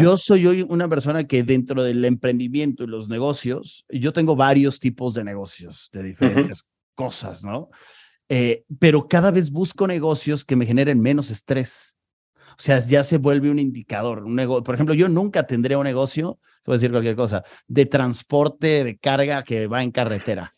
Yo soy hoy una persona que dentro del emprendimiento y los negocios, yo tengo varios tipos de negocios de diferentes cosas, ¿no? Eh, pero cada vez busco negocios que me generen menos estrés. O sea, ya se vuelve un indicador. Un negocio, por ejemplo, yo nunca tendría un negocio, se a decir cualquier cosa, de transporte de carga que va en carretera.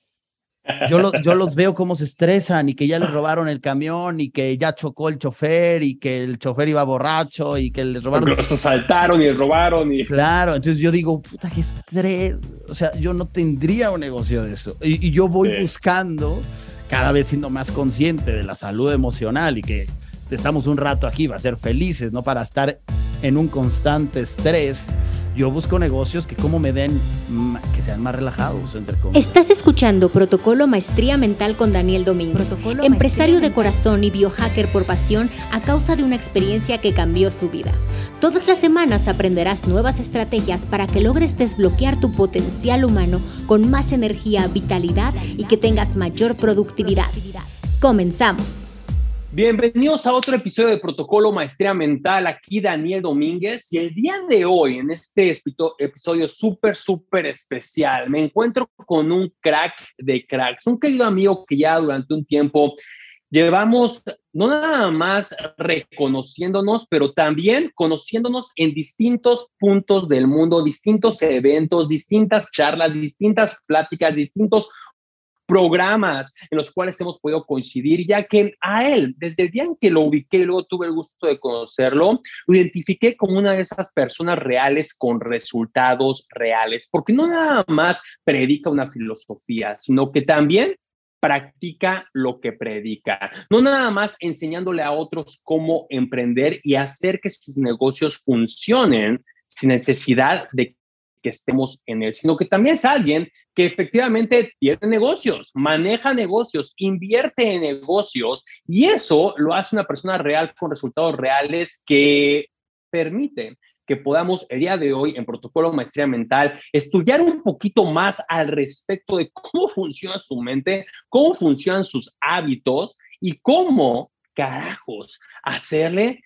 Yo, yo los veo cómo se estresan y que ya le robaron el camión y que ya chocó el chofer y que el chofer iba borracho y que le robaron. los asaltaron y les robaron. Y... Claro, entonces yo digo, puta, qué estrés. O sea, yo no tendría un negocio de eso. Y, yo voy buscando, cada vez siendo más consciente de la salud emocional y que estamos un rato aquí, va a ser felices, no para estar en un constante estrés yo busco negocios que como me den, que sean más relajados, entre comillas. Estás escuchando Protocolo Maestría Mental con Daniel Domínguez, empresario de corazón y biohacker por pasión a causa de una experiencia que cambió su vida. Todas las semanas aprenderás nuevas estrategias para que logres desbloquear tu potencial humano con más energía, vitalidad y que tengas mayor productividad. Comenzamos. Bienvenidos a otro episodio de Protocolo Maestría Mental. Aquí Daniel Domínguez y el día de hoy, en este episodio súper, súper especial, me encuentro con un crack de cracks, un querido amigo que ya durante un tiempo llevamos no nada más reconociéndonos, pero también conociéndonos en distintos puntos del mundo, distintos eventos, distintas charlas, distintas pláticas, distintos programas en los cuales hemos podido coincidir, ya que a él, desde el día en que lo ubiqué y luego tuve el gusto de conocerlo, lo identifiqué como una de esas personas reales con resultados reales, porque no nada más predica una filosofía, sino que también practica lo que predica, no nada más enseñándole a otros cómo emprender y hacer que sus negocios funcionen sin necesidad de que estemos en él, sino que también es alguien que efectivamente tiene negocios, maneja negocios, invierte en negocios y eso lo hace una persona real con resultados reales que permiten que podamos el día de hoy en Protocolo Maestría Mental estudiar un poquito más al respecto de cómo funciona su mente, cómo funcionan sus hábitos y cómo carajos hacerle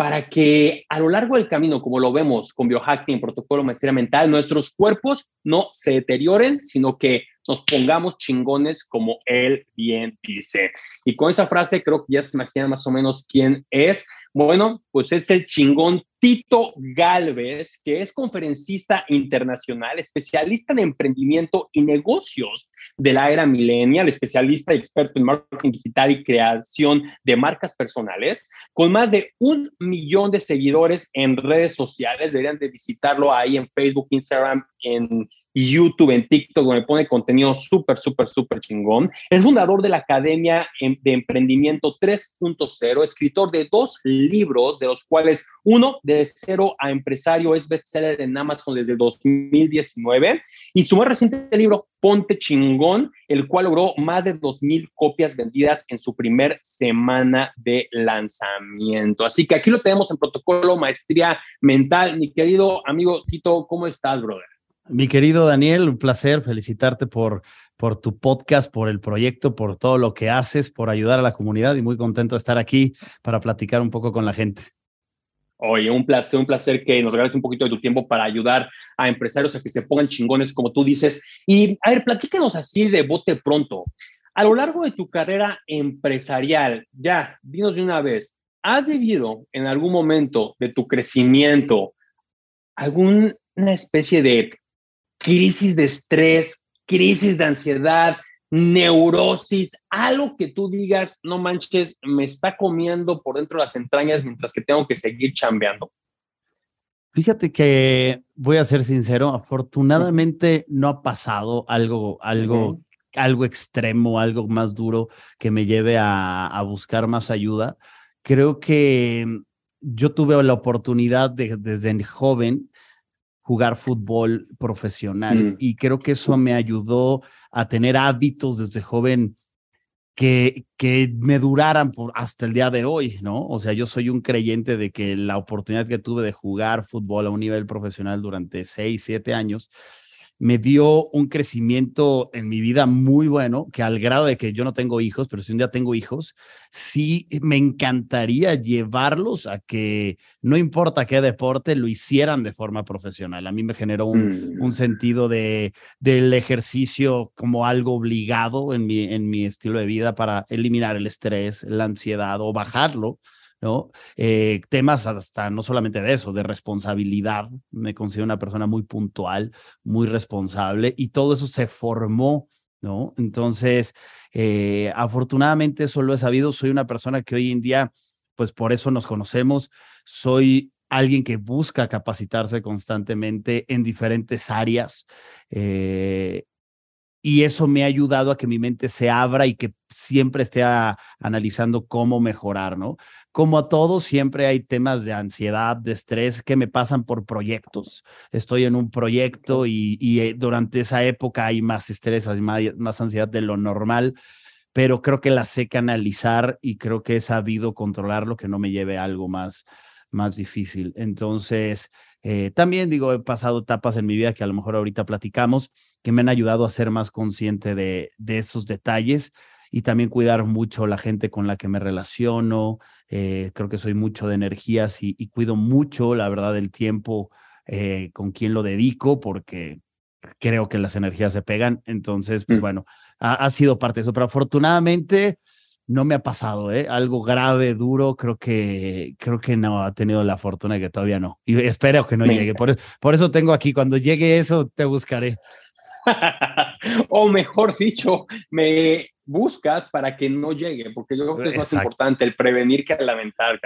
para que a lo largo del camino, como lo vemos con biohacking, protocolo maestría mental, nuestros cuerpos no se deterioren, sino que nos pongamos chingones como él bien dice. Y con esa frase creo que ya se imagina más o menos quién es. Bueno, pues es el chingón Tito Galvez, que es conferencista internacional, especialista en emprendimiento y negocios de la era millennial, especialista y experto en marketing digital y creación de marcas personales, con más de un millón de seguidores en redes sociales. Deberían de visitarlo ahí en Facebook, Instagram, en YouTube, en TikTok, donde pone contenido súper, súper, súper chingón. Es fundador de la Academia de Emprendimiento 3.0, escritor de dos libros, de los cuales uno, de cero a empresario, es bestseller en Amazon desde 2019, y su más reciente libro, Ponte Chingón, el cual logró más de 2.000 copias vendidas en su primer semana de lanzamiento. Así que aquí lo tenemos en protocolo Maestría Mental. Mi querido amigo Tito, ¿cómo estás, brother? Mi querido Daniel, un placer felicitarte por, por tu podcast, por el proyecto, por todo lo que haces, por ayudar a la comunidad y muy contento de estar aquí para platicar un poco con la gente. Oye, un placer, un placer que nos regales un poquito de tu tiempo para ayudar a empresarios a que se pongan chingones, como tú dices. Y a ver, platícanos así de bote pronto. A lo largo de tu carrera empresarial, ya, dinos de una vez, ¿has vivido en algún momento de tu crecimiento alguna especie de crisis de estrés, crisis de ansiedad, neurosis, algo que tú digas, no manches, me está comiendo por dentro de las entrañas mientras que tengo que seguir chambeando? Fíjate que voy a ser sincero, afortunadamente no ha pasado algo, algo, algo extremo, algo más duro que me lleve a, a buscar más ayuda. Creo que yo tuve la oportunidad de, desde joven jugar fútbol profesional mm. y creo que eso me ayudó a tener hábitos desde joven que, que me duraran por hasta el día de hoy, ¿no? O sea, yo soy un creyente de que la oportunidad que tuve de jugar fútbol a un nivel profesional durante seis, siete años, me dio un crecimiento en mi vida muy bueno, que al grado de que yo no tengo hijos, pero si un día tengo hijos, sí me encantaría llevarlos a que no importa qué deporte, lo hicieran de forma profesional. A mí me generó un, un mm. sentido de, del ejercicio como algo obligado en mi, en mi estilo de vida para eliminar el estrés, la ansiedad o bajarlo ¿no? Eh, temas hasta no solamente de eso, de responsabilidad. Me considero una persona muy puntual, muy responsable y todo eso se formó, ¿no? Entonces, eh, afortunadamente eso lo he sabido. Soy una persona que hoy en día, pues por eso nos conocemos. Soy alguien que busca capacitarse constantemente en diferentes áreas. Eh, y eso me ha ayudado a que mi mente se abra y que siempre esté analizando cómo mejorar, ¿no? Como a todos, siempre hay temas de ansiedad, de estrés que me pasan por proyectos. Estoy en un proyecto y, eh, durante esa época hay más estrés, hay más, ansiedad de lo normal, pero creo que la sé canalizar y creo que he sabido controlarlo, que no me lleve a algo más, más difícil. Entonces, eh, también digo, he pasado etapas en mi vida que a lo mejor ahorita platicamos, que me han ayudado a ser más consciente de, de esos detalles y también cuidar mucho la gente con la que me relaciono. Eh, creo que soy mucho de energías y, cuido mucho, la verdad, el tiempo eh, con quien lo dedico, porque creo que las energías se pegan. Entonces, pues mm. bueno, ha, sido parte de eso, pero afortunadamente no me ha pasado, ¿eh? Algo grave, duro, creo que, creo que no ha tenido la fortuna de que todavía no. Y espero que no llegue. Por, por, eso tengo aquí, cuando llegue eso, te buscaré. o mejor dicho, me buscas para que no llegue, porque yo creo que es más importante el prevenir que el lamentar,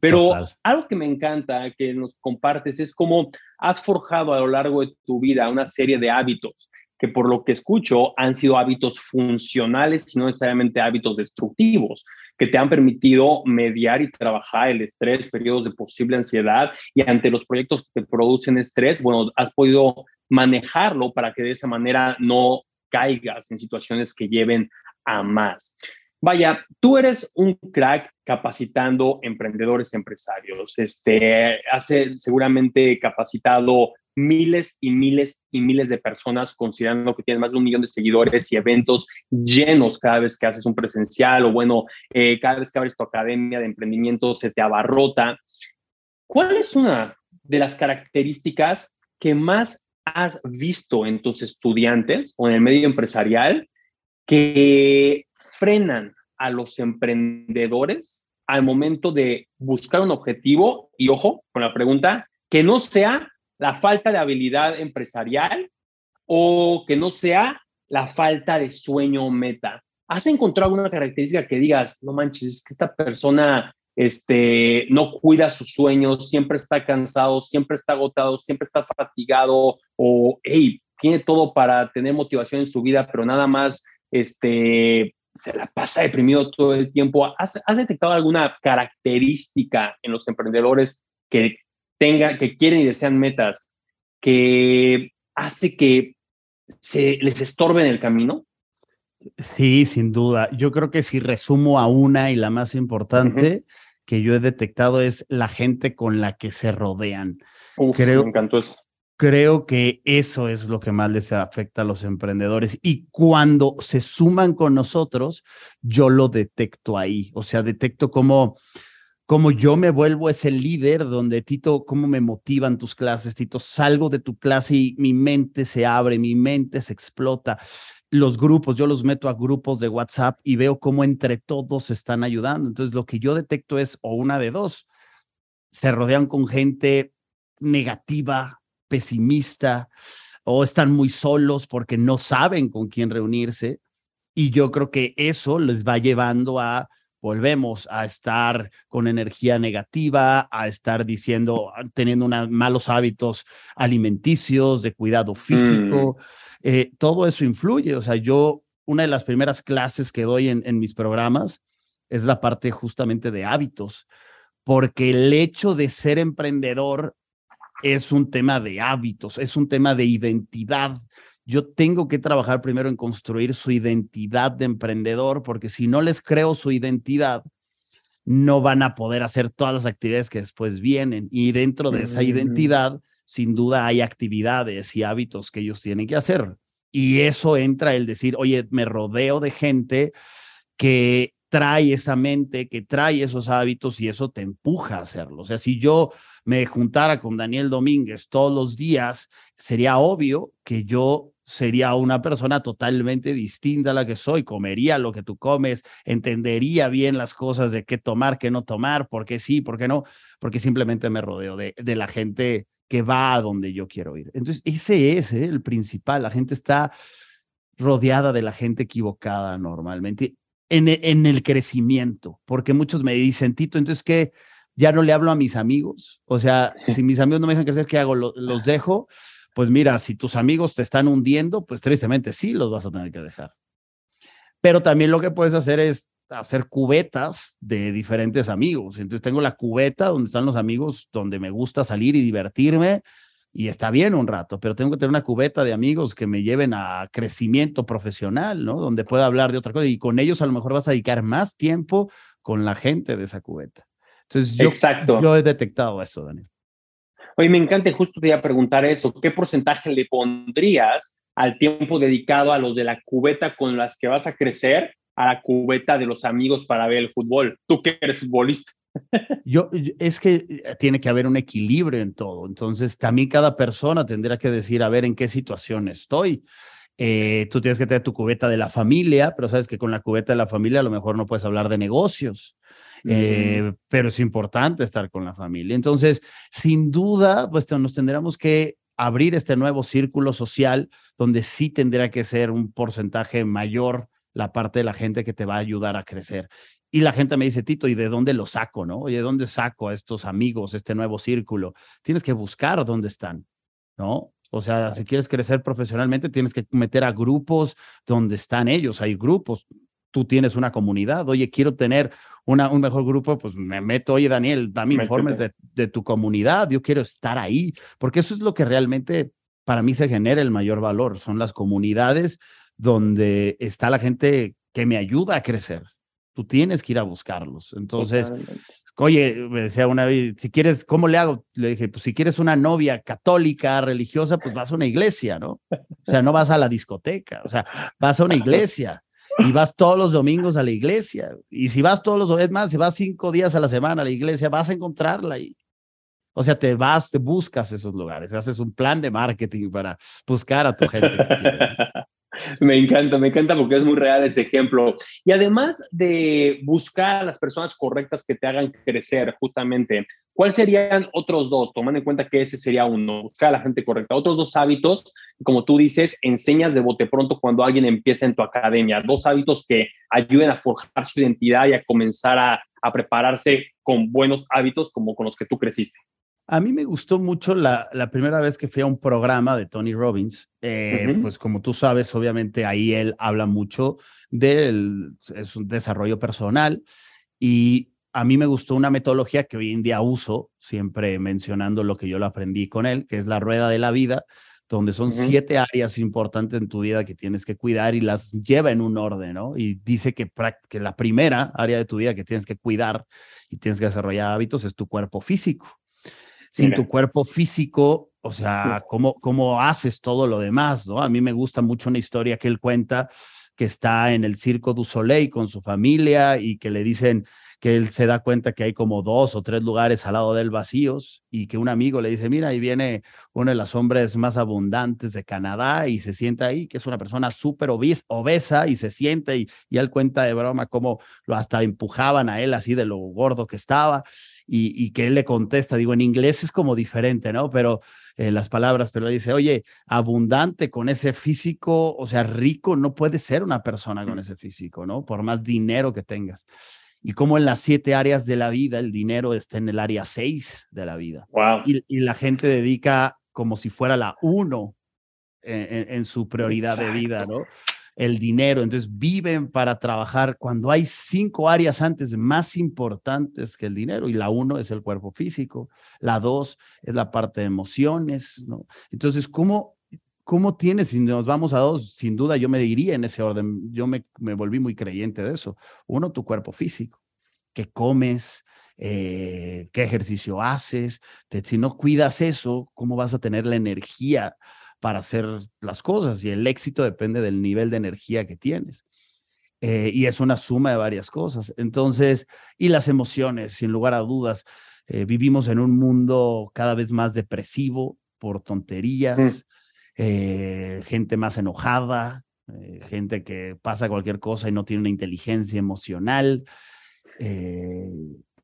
Pero algo que me encanta que nos compartes es cómo has forjado a lo largo de tu vida una serie de hábitos que por lo que escucho han sido hábitos funcionales y no necesariamente hábitos destructivos, que te han permitido mediar y trabajar el estrés, periodos de posible ansiedad y ante los proyectos que te producen estrés, bueno, has podido manejarlo para que de esa manera no caigas en situaciones que lleven a más. Vaya, tú eres un crack capacitando emprendedores, empresarios. Este, hace seguramente capacitado miles y miles y miles de personas, considerando que tienes más de un millón de seguidores y eventos llenos cada vez que haces un presencial o bueno, eh, cada vez que abres tu academia de emprendimiento se te abarrota. ¿Cuál es una de las características que más has visto en tus estudiantes o en el medio empresarial que frenan a los emprendedores al momento de buscar un objetivo? Y ojo con la pregunta, que no sea la falta de habilidad empresarial o que no sea la falta de sueño o meta. ¿Has encontrado alguna característica que digas, no manches, es que esta persona este, no cuida sus sueños, siempre está cansado, siempre está agotado, siempre está fatigado o, hey, tiene todo para tener motivación en su vida, pero nada más este, se la pasa deprimido todo el tiempo. ¿Has, detectado alguna característica en los emprendedores que, tenga, que quieren y desean metas que hace que se les estorbe en el camino? Sí, sin duda. Yo creo que si resumo a una y la más importante, que yo he detectado es la gente con la que se rodean. creo, me encantó eso. Creo que eso es lo que más les afecta a los emprendedores. Y cuando se suman con nosotros, yo lo detecto ahí. O sea, detecto cómo, cómo yo me vuelvo ese líder donde, Tito, cómo me motivan tus clases, Tito, salgo de tu clase y mi mente se abre, mi mente se explota los grupos, yo los meto a grupos de WhatsApp y veo cómo entre todos están ayudando. Entonces, lo que yo detecto es o una de dos, se rodean con gente negativa, pesimista, o están muy solos porque no saben con quién reunirse. Y yo creo que eso les va llevando a, volvemos a estar con energía negativa, a estar diciendo, teniendo malos hábitos alimenticios, de cuidado físico. Mm. Eh, todo eso influye. O sea, yo, una de las primeras clases que doy en, en mis programas es la parte justamente de hábitos, porque el hecho de ser emprendedor es un tema de hábitos, es un tema de identidad. Yo tengo que trabajar primero en construir su identidad de emprendedor, porque si no les creo su identidad, no van a poder hacer todas las actividades que después vienen. Y dentro de esa identidad sin duda hay actividades y hábitos que ellos tienen que hacer. Y eso entra el decir, oye, me rodeo de gente que trae esa mente, que trae esos hábitos y eso te empuja a hacerlo. O sea, si yo me juntara con Daniel Domínguez todos los días, sería obvio que yo sería una persona totalmente distinta a la que soy, comería lo que tú comes, entendería bien las cosas de qué tomar, qué no tomar, por qué sí, por qué no, porque simplemente me rodeo de, de la gente que va a donde yo quiero ir. Entonces, ese es ¿eh? el principal, la gente está rodeada de la gente equivocada normalmente en, en el crecimiento, porque muchos me dicen, Tito, entonces, ¿qué? Ya no le hablo a mis amigos, o sea, si mis amigos no me dejan crecer, ¿qué hago? ¿Los dejo? Pues mira, si tus amigos te están hundiendo, pues tristemente sí los vas a tener que dejar. Pero también lo que puedes hacer es hacer cubetas de diferentes amigos. Entonces tengo la cubeta donde están los amigos, donde me gusta salir y divertirme y está bien un rato, pero tengo que tener una cubeta de amigos que me lleven a crecimiento profesional, ¿no? Donde pueda hablar de otra cosa y con ellos a lo mejor vas a dedicar más tiempo con la gente de esa cubeta. Entonces yo, Exacto. yo he detectado eso, Daniel. Oye, me encanta, justo te iba a preguntar eso, ¿qué porcentaje le pondrías al tiempo dedicado a los de la cubeta con las que vas a crecer a la cubeta de los amigos para ver el fútbol? Tú que eres futbolista. Yo, es que tiene que haber un equilibrio en todo. Entonces, también cada persona tendrá que decir, a ver, en qué situación estoy. Eh, tú tienes que tener tu cubeta de la familia, pero sabes que con la cubeta de la familia a lo mejor no puedes hablar de negocios. Eh, pero es importante estar con la familia. Entonces, sin duda, pues nos tendremos que abrir este nuevo círculo social donde sí tendrá que ser un porcentaje mayor la parte de la gente que te va a ayudar a crecer. Y la gente me dice, Tito, ¿y de dónde lo saco? ¿No? Oye, ¿de dónde saco a estos amigos, este nuevo círculo? Tienes que buscar dónde están, ¿no? O sea, si quieres crecer profesionalmente, tienes que meter a grupos donde están ellos. Hay grupos, tú tienes una comunidad. Oye, quiero tener una, un mejor grupo, pues me meto, oye, Daniel, dame informes de, de, tu comunidad, yo quiero estar ahí, porque eso es lo que realmente para mí se genera el mayor valor, son las comunidades donde está la gente que me ayuda a crecer. Tú tienes que ir a buscarlos. Entonces, oye, me decía una vez, si quieres, ¿cómo le hago? Le dije, pues si quieres una novia católica, religiosa, pues vas a una iglesia, ¿no? O sea, no vas a la discoteca, o sea, vas a una iglesia y vas todos los domingos a la iglesia. Y si vas todos los, es más, si vas cinco días a la semana a la iglesia, vas a encontrarla ahí. O sea, te vas, te buscas esos lugares, haces un plan de marketing para buscar a tu gente. Me encanta, me encanta porque es muy real ese ejemplo. Y además de buscar a las personas correctas que te hagan crecer, justamente, ¿cuáles serían otros dos? Tomando en cuenta que ese sería uno, buscar a la gente correcta. Otros dos hábitos, como tú dices, enseñas de bote pronto cuando alguien empieza en tu academia. Dos hábitos que ayuden a forjar su identidad y a comenzar a, a prepararse con buenos hábitos como con los que tú creciste. A mí me gustó mucho la, la, primera vez que fui a un programa de Tony Robbins. Eh, pues como tú sabes, obviamente ahí él habla mucho del es un desarrollo personal y a mí me gustó una metodología que hoy en día uso, siempre mencionando lo que yo lo aprendí con él, que es la rueda de la vida, donde son siete áreas importantes en tu vida que tienes que cuidar y las lleva en un orden, ¿no? Y dice que, que la primera área de tu vida que tienes que cuidar y tienes que desarrollar hábitos es tu cuerpo físico sin tu cuerpo físico, o sea, ¿cómo, ¿cómo haces todo lo demás? ¿no? A mí me gusta mucho una historia que él cuenta que está en el Circo du Soleil con su familia y que le dicen que él se da cuenta que hay como dos o tres lugares al lado del vacíos y que un amigo le dice, mira, ahí viene uno de los hombres más abundantes de Canadá y se sienta ahí, que es una persona súper obesa y se siente y, y él cuenta de broma cómo lo hasta empujaban a él así de lo gordo que estaba y, que él le contesta, digo, en inglés es como diferente, ¿no? Pero eh, las palabras, pero le dice, oye, abundante con ese físico, o sea, rico, no puede ser una persona con ese físico, ¿no? Por más dinero que tengas. Y como en las siete áreas de la vida, el dinero está en el área seis de la vida. Wow. Y, la gente dedica como si fuera la uno en, su prioridad de vida, ¿no? El dinero. Entonces viven para trabajar cuando hay cinco áreas antes más importantes que el dinero y la uno es el cuerpo físico, la dos es la parte de emociones, ¿no? Entonces, ¿cómo, ¿Cómo tienes? Si nos vamos a dos, sin duda yo me diría en ese orden. Yo me, me volví muy creyente de eso. Uno, tu cuerpo físico, que comes, eh, qué ejercicio haces. si no cuidas eso, ¿cómo vas a tener la energía para hacer las cosas? Y el éxito depende del nivel de energía que tienes. Eh, y es una suma de varias cosas. Entonces, y las emociones, sin lugar a dudas. Eh, vivimos en un mundo cada vez más depresivo por mm. tonterías, gente más enojada, gente que pasa cualquier cosa y no tiene una inteligencia emocional. Eh,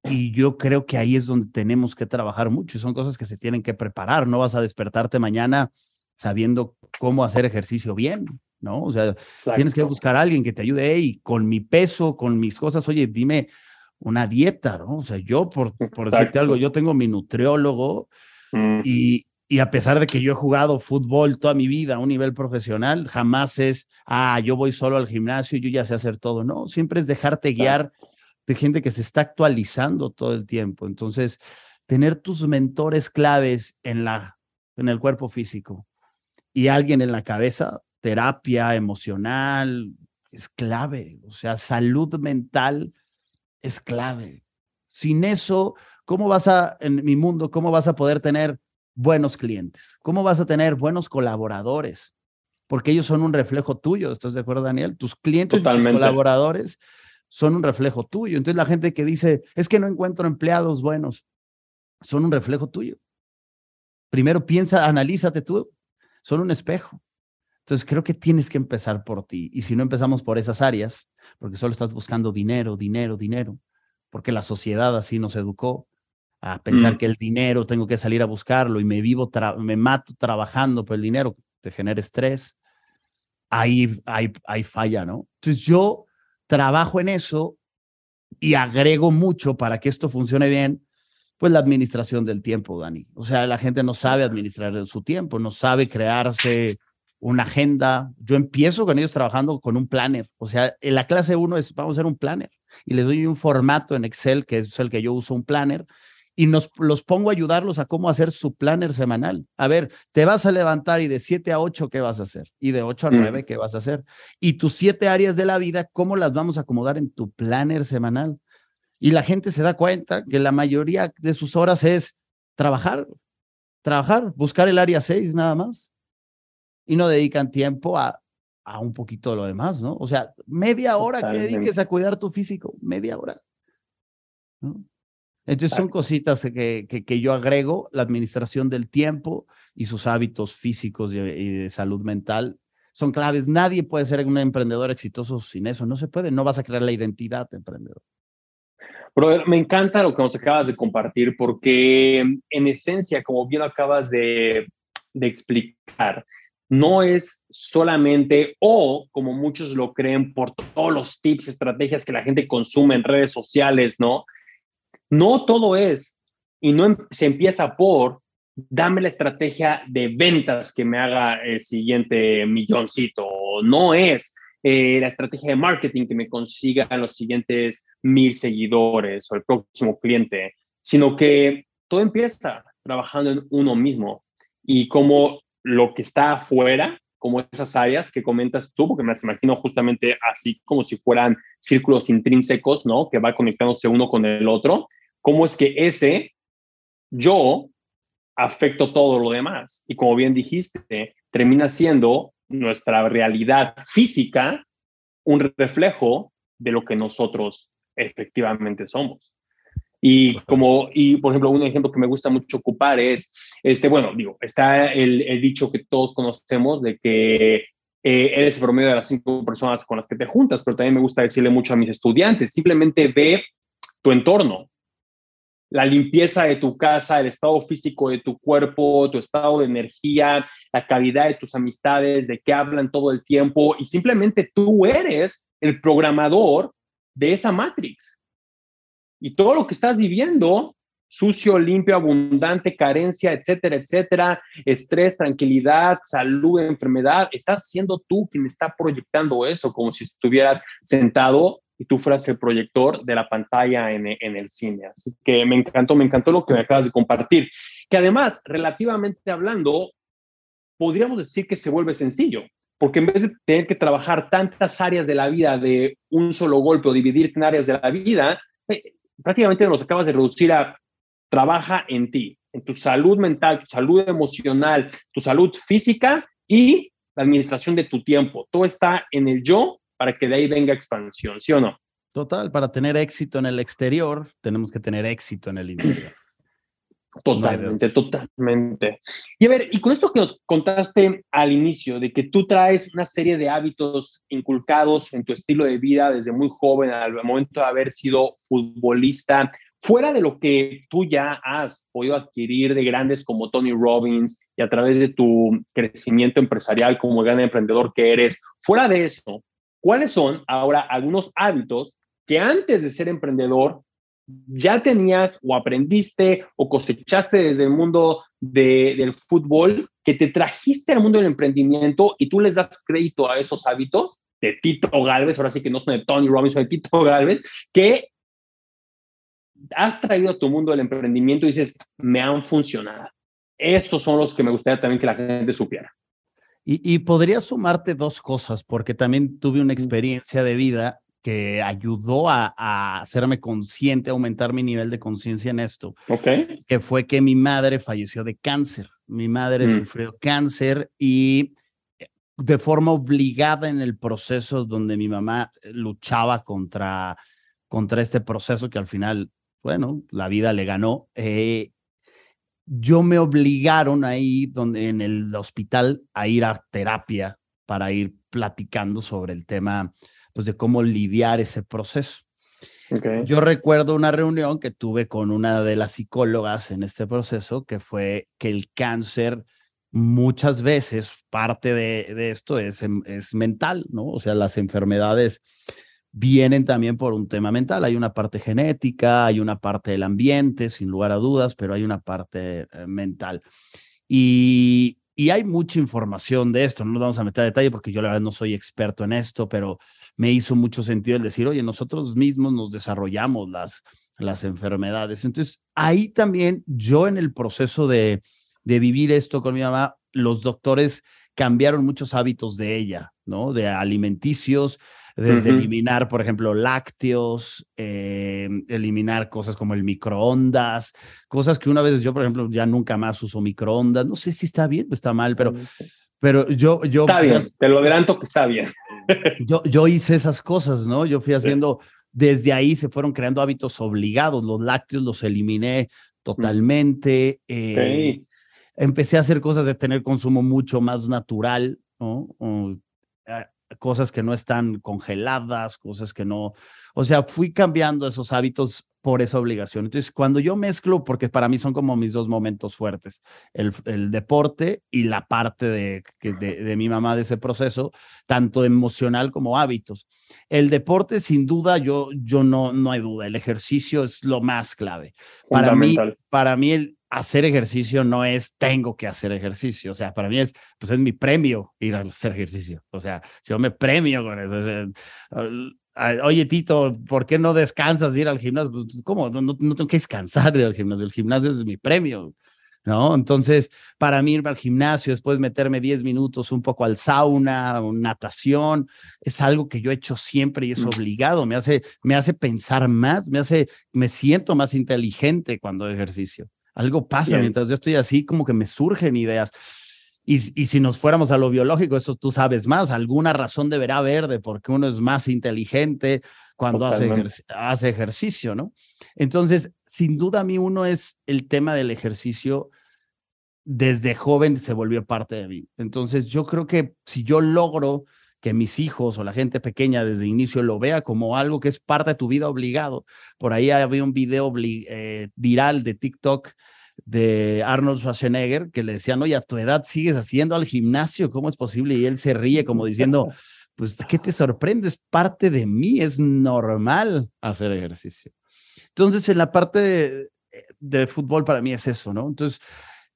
y yo creo que ahí es donde tenemos que trabajar mucho. Son cosas que se tienen que preparar. No vas a despertarte mañana sabiendo cómo hacer ejercicio bien, ¿no? O sea, tienes que buscar a alguien que te ayude. y con mi peso, con mis cosas, oye, dime una dieta, ¿no? O sea, yo, por, por decirte algo, yo tengo mi nutriólogo mm. y, y a pesar de que yo he jugado fútbol toda mi vida a un nivel profesional, jamás es, ah, yo voy solo al gimnasio y yo ya sé hacer todo. No, siempre es dejarte guiar de gente que se está actualizando todo el tiempo. Entonces, tener tus mentores claves en, la, en el cuerpo físico y alguien en la cabeza, terapia emocional, es clave. O sea, salud mental es clave. Sin eso, ¿cómo vas a, en mi mundo, cómo vas a poder tener buenos clientes? ¿Cómo vas a tener buenos colaboradores? Porque ellos son un reflejo tuyo, ¿estás de acuerdo, Daniel? Tus clientes y tus colaboradores son un reflejo tuyo. Entonces la gente que dice, es que no encuentro empleados buenos, son un reflejo tuyo. Primero piensa, analízate tú, son un espejo. Entonces creo que tienes que empezar por ti. Y si no empezamos por esas áreas, porque solo estás buscando dinero, dinero, dinero, porque la sociedad así nos educó a pensar mm. que el dinero tengo que salir a buscarlo y me vivo, me mato trabajando por el dinero, te genera estrés. Ahí, ahí, ahí falla, ¿no? Entonces yo trabajo en eso y agrego mucho para que esto funcione bien, pues la administración del tiempo, Dani. O sea, la gente no sabe administrar su tiempo, no sabe crearse una agenda. Yo empiezo con ellos trabajando con un planner. O sea, en la clase uno es, vamos a hacer un planner y les doy un formato en Excel, que es el que yo uso, un planner, y nos los pongo a ayudarlos a cómo hacer su planner semanal. A ver, te vas a levantar y de 7 a 8, ¿qué vas a hacer? Y de 8 a 9, ¿qué vas a hacer? Y tus siete áreas de la vida, ¿cómo las vamos a acomodar en tu planner semanal? Y la gente se da cuenta que la mayoría de sus horas es trabajar, trabajar, buscar el área 6 nada más. Y no dedican tiempo a, a un poquito de lo demás, ¿no? O sea, media hora que dediques a cuidar tu físico, media hora. ¿no? Entonces son cositas que, que, yo agrego, la administración del tiempo y sus hábitos físicos y, de salud mental son claves. Nadie puede ser un emprendedor exitoso sin eso, no se puede, no vas a crear la identidad de emprendedor. Me encanta lo que nos acabas de compartir porque en esencia, como bien acabas de, de explicar, no es solamente o como muchos lo creen por todos los tips, estrategias que la gente consume en redes sociales, ¿no? No todo es, y no em, se empieza por, dame la estrategia de ventas que me haga el siguiente milloncito. No es eh, la estrategia de marketing que me consiga los siguientes mil seguidores o el próximo cliente, sino que todo empieza trabajando en uno mismo y como lo que está afuera, como esas áreas que comentas tú, porque me las imagino justamente así como si fueran círculos intrínsecos, ¿no? Que va conectándose uno con el otro cómo es que ese yo afecto todo lo demás. Y como bien dijiste, termina siendo nuestra realidad física un reflejo de lo que nosotros efectivamente somos. Y como, y por ejemplo, un ejemplo que me gusta mucho ocupar es, este, bueno, digo, está el, dicho que todos conocemos de que eh, eres el promedio de las cinco personas con las que te juntas, pero también me gusta decirle mucho a mis estudiantes, simplemente ve tu entorno, la limpieza de tu casa, el estado físico de tu cuerpo, tu estado de energía, la calidad de tus amistades, de qué hablan todo el tiempo y simplemente tú eres el programador de esa matrix. Y todo lo que estás viviendo, sucio, limpio, abundante, carencia, etcétera, etcétera, estrés, tranquilidad, salud, enfermedad, estás siendo tú quien está proyectando eso como si estuvieras sentado y tú fueras el proyector de la pantalla en, en, el cine. Así que me encantó, me encantó lo que me acabas de compartir. Que además, relativamente hablando, podríamos decir que se vuelve sencillo, porque en vez de tener que trabajar tantas áreas de la vida de un solo golpe o dividirte en áreas de la vida, eh, prácticamente nos acabas de reducir a trabaja en ti, en tu salud mental, tu salud emocional, tu salud física y la administración de tu tiempo. Todo está en el yo para que de ahí venga expansión, ¿sí o no? Total, para tener éxito en el exterior, tenemos que tener éxito en el interior. Totalmente, totalmente. Y a ver, y con esto que nos contaste al inicio, de que tú traes una serie de hábitos inculcados en tu estilo de vida desde muy joven, al momento de haber sido futbolista, fuera de lo que tú ya has podido adquirir de grandes como Tony Robbins y a través de tu crecimiento empresarial como gran emprendedor que eres, fuera de eso, ¿cuáles son ahora algunos hábitos que antes de ser emprendedor ya tenías o aprendiste o cosechaste desde el mundo del fútbol que te trajiste al mundo del emprendimiento y tú les das crédito a esos hábitos de Tito Galvez, ahora sí que no son de Tony Robbins, son de Tito Galvez, que has traído a tu mundo del emprendimiento y dices, me han funcionado. Esos son los que me gustaría también que la gente supiera. Y, y podría sumarte dos cosas, porque también tuve una experiencia de vida que ayudó a, hacerme consciente, a aumentar mi nivel de conciencia en esto, okay. que fue que mi madre falleció de cáncer. Mi madre mm. sufrió cáncer y eh, de forma obligada en el proceso donde mi mamá luchaba contra, contra este proceso que al final, bueno, la vida le ganó. Eh, yo me obligaron ahí donde, en el hospital a ir a terapia para ir platicando sobre el tema pues, de cómo lidiar ese proceso. Yo recuerdo una reunión que tuve con una de las psicólogas en este proceso, que fue que el cáncer muchas veces, parte de, de esto es, es mental, ¿no? O sea, las enfermedades vienen también por un tema mental. Hay una parte genética, hay una parte del ambiente, sin lugar a dudas, pero hay una parte eh, mental. Y, y hay mucha información de esto, no nos vamos a meter a detalle porque yo la verdad no soy experto en esto, pero me hizo mucho sentido el decir, oye, nosotros mismos nos desarrollamos las, las enfermedades. Entonces, ahí también yo en el proceso de, de vivir esto con mi mamá, los doctores cambiaron muchos hábitos de ella, ¿no? De alimenticios, desde eliminar, por ejemplo, lácteos, eh, eliminar cosas como el microondas, cosas que una vez yo, por ejemplo, ya nunca más uso microondas. No sé si está bien o está mal, pero pero yo, yo. Está bien, te lo adelanto que está bien. yo, yo hice esas cosas, ¿no? Yo fui haciendo, desde ahí se fueron creando hábitos obligados. Los lácteos los eliminé totalmente. Eh, empecé a hacer cosas de tener consumo mucho más natural, ¿no? Eh, cosas que no están congeladas, cosas que no. O sea, fui cambiando esos hábitos por esa obligación. Entonces, cuando yo mezclo, porque para mí son como mis dos momentos fuertes, el, el deporte y la parte de, de, de, mi mamá de ese proceso, tanto emocional como hábitos. El deporte, sin duda, yo, yo no, no hay duda, el ejercicio es lo más clave. Para mí, para mí el hacer ejercicio no es tengo que hacer ejercicio, o sea, para mí es, pues es mi premio ir a hacer ejercicio, o sea, yo me premio con eso oye Tito, ¿por qué no descansas de ir al gimnasio? Pues, ¿Cómo? No, no, tengo que descansar de ir al gimnasio, el gimnasio es mi premio, ¿no? Entonces, para mí ir al gimnasio, después meterme 10 minutos un poco al sauna, natación, es algo que yo he hecho siempre y es mm. obligado, me hace, me hace pensar más, me hace, me siento más inteligente cuando ejercicio. Algo pasa mientras yo estoy así, como que me surgen ideas. Y, si nos fuéramos a lo biológico, eso tú sabes más, alguna razón deberá haber de por qué uno es más inteligente cuando hace, hace ejercicio, ¿no? Entonces, sin duda a mí uno es el tema del ejercicio desde joven se volvió parte de mí. Entonces, yo creo que si yo logro que mis hijos o la gente pequeña desde inicio lo vea como algo que es parte de tu vida obligado. Por ahí había un video eh, viral de TikTok de Arnold Schwarzenegger que le decían, oye, a tu edad sigues haciendo al gimnasio, ¿cómo es posible? Y él se ríe como diciendo, pues, ¿qué te sorprende? Es parte de mí, es normal hacer ejercicio. Entonces, en la parte de, fútbol para mí es eso, ¿no? Entonces,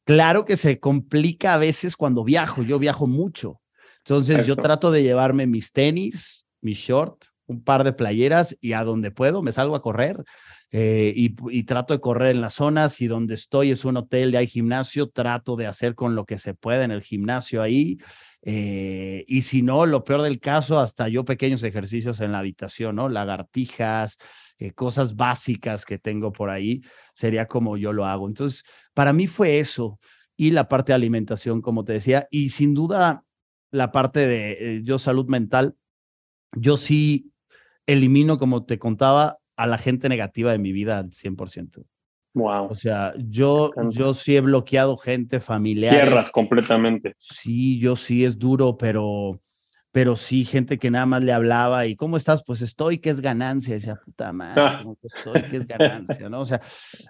claro que se complica a veces cuando viajo, yo viajo mucho. Entonces, yo trato de llevarme mis tenis, mi short, un par de playeras y a donde puedo me salgo a correr eh, y, trato de correr en las zonas y donde estoy es un hotel y hay gimnasio, trato de hacer con lo que se puede en el gimnasio ahí. Eh, y si no, lo peor del caso, hasta yo pequeños ejercicios en la habitación, ¿no? Lagartijas, eh, cosas básicas que tengo por ahí, sería como yo lo hago. Entonces, para mí fue eso y la parte de alimentación, como te decía, y sin duda la parte de yo salud mental, yo sí elimino, como te contaba, a la gente negativa de mi vida al 100%. Wow. O sea, yo, yo sí he bloqueado gente familiar. Cierras completamente. Sí, yo sí es duro, pero, pero sí, gente que nada más le hablaba y ¿cómo estás? Pues estoy, que es ganancia. Decía, puta madre, ah. estoy, que es ganancia, ¿no? O sea,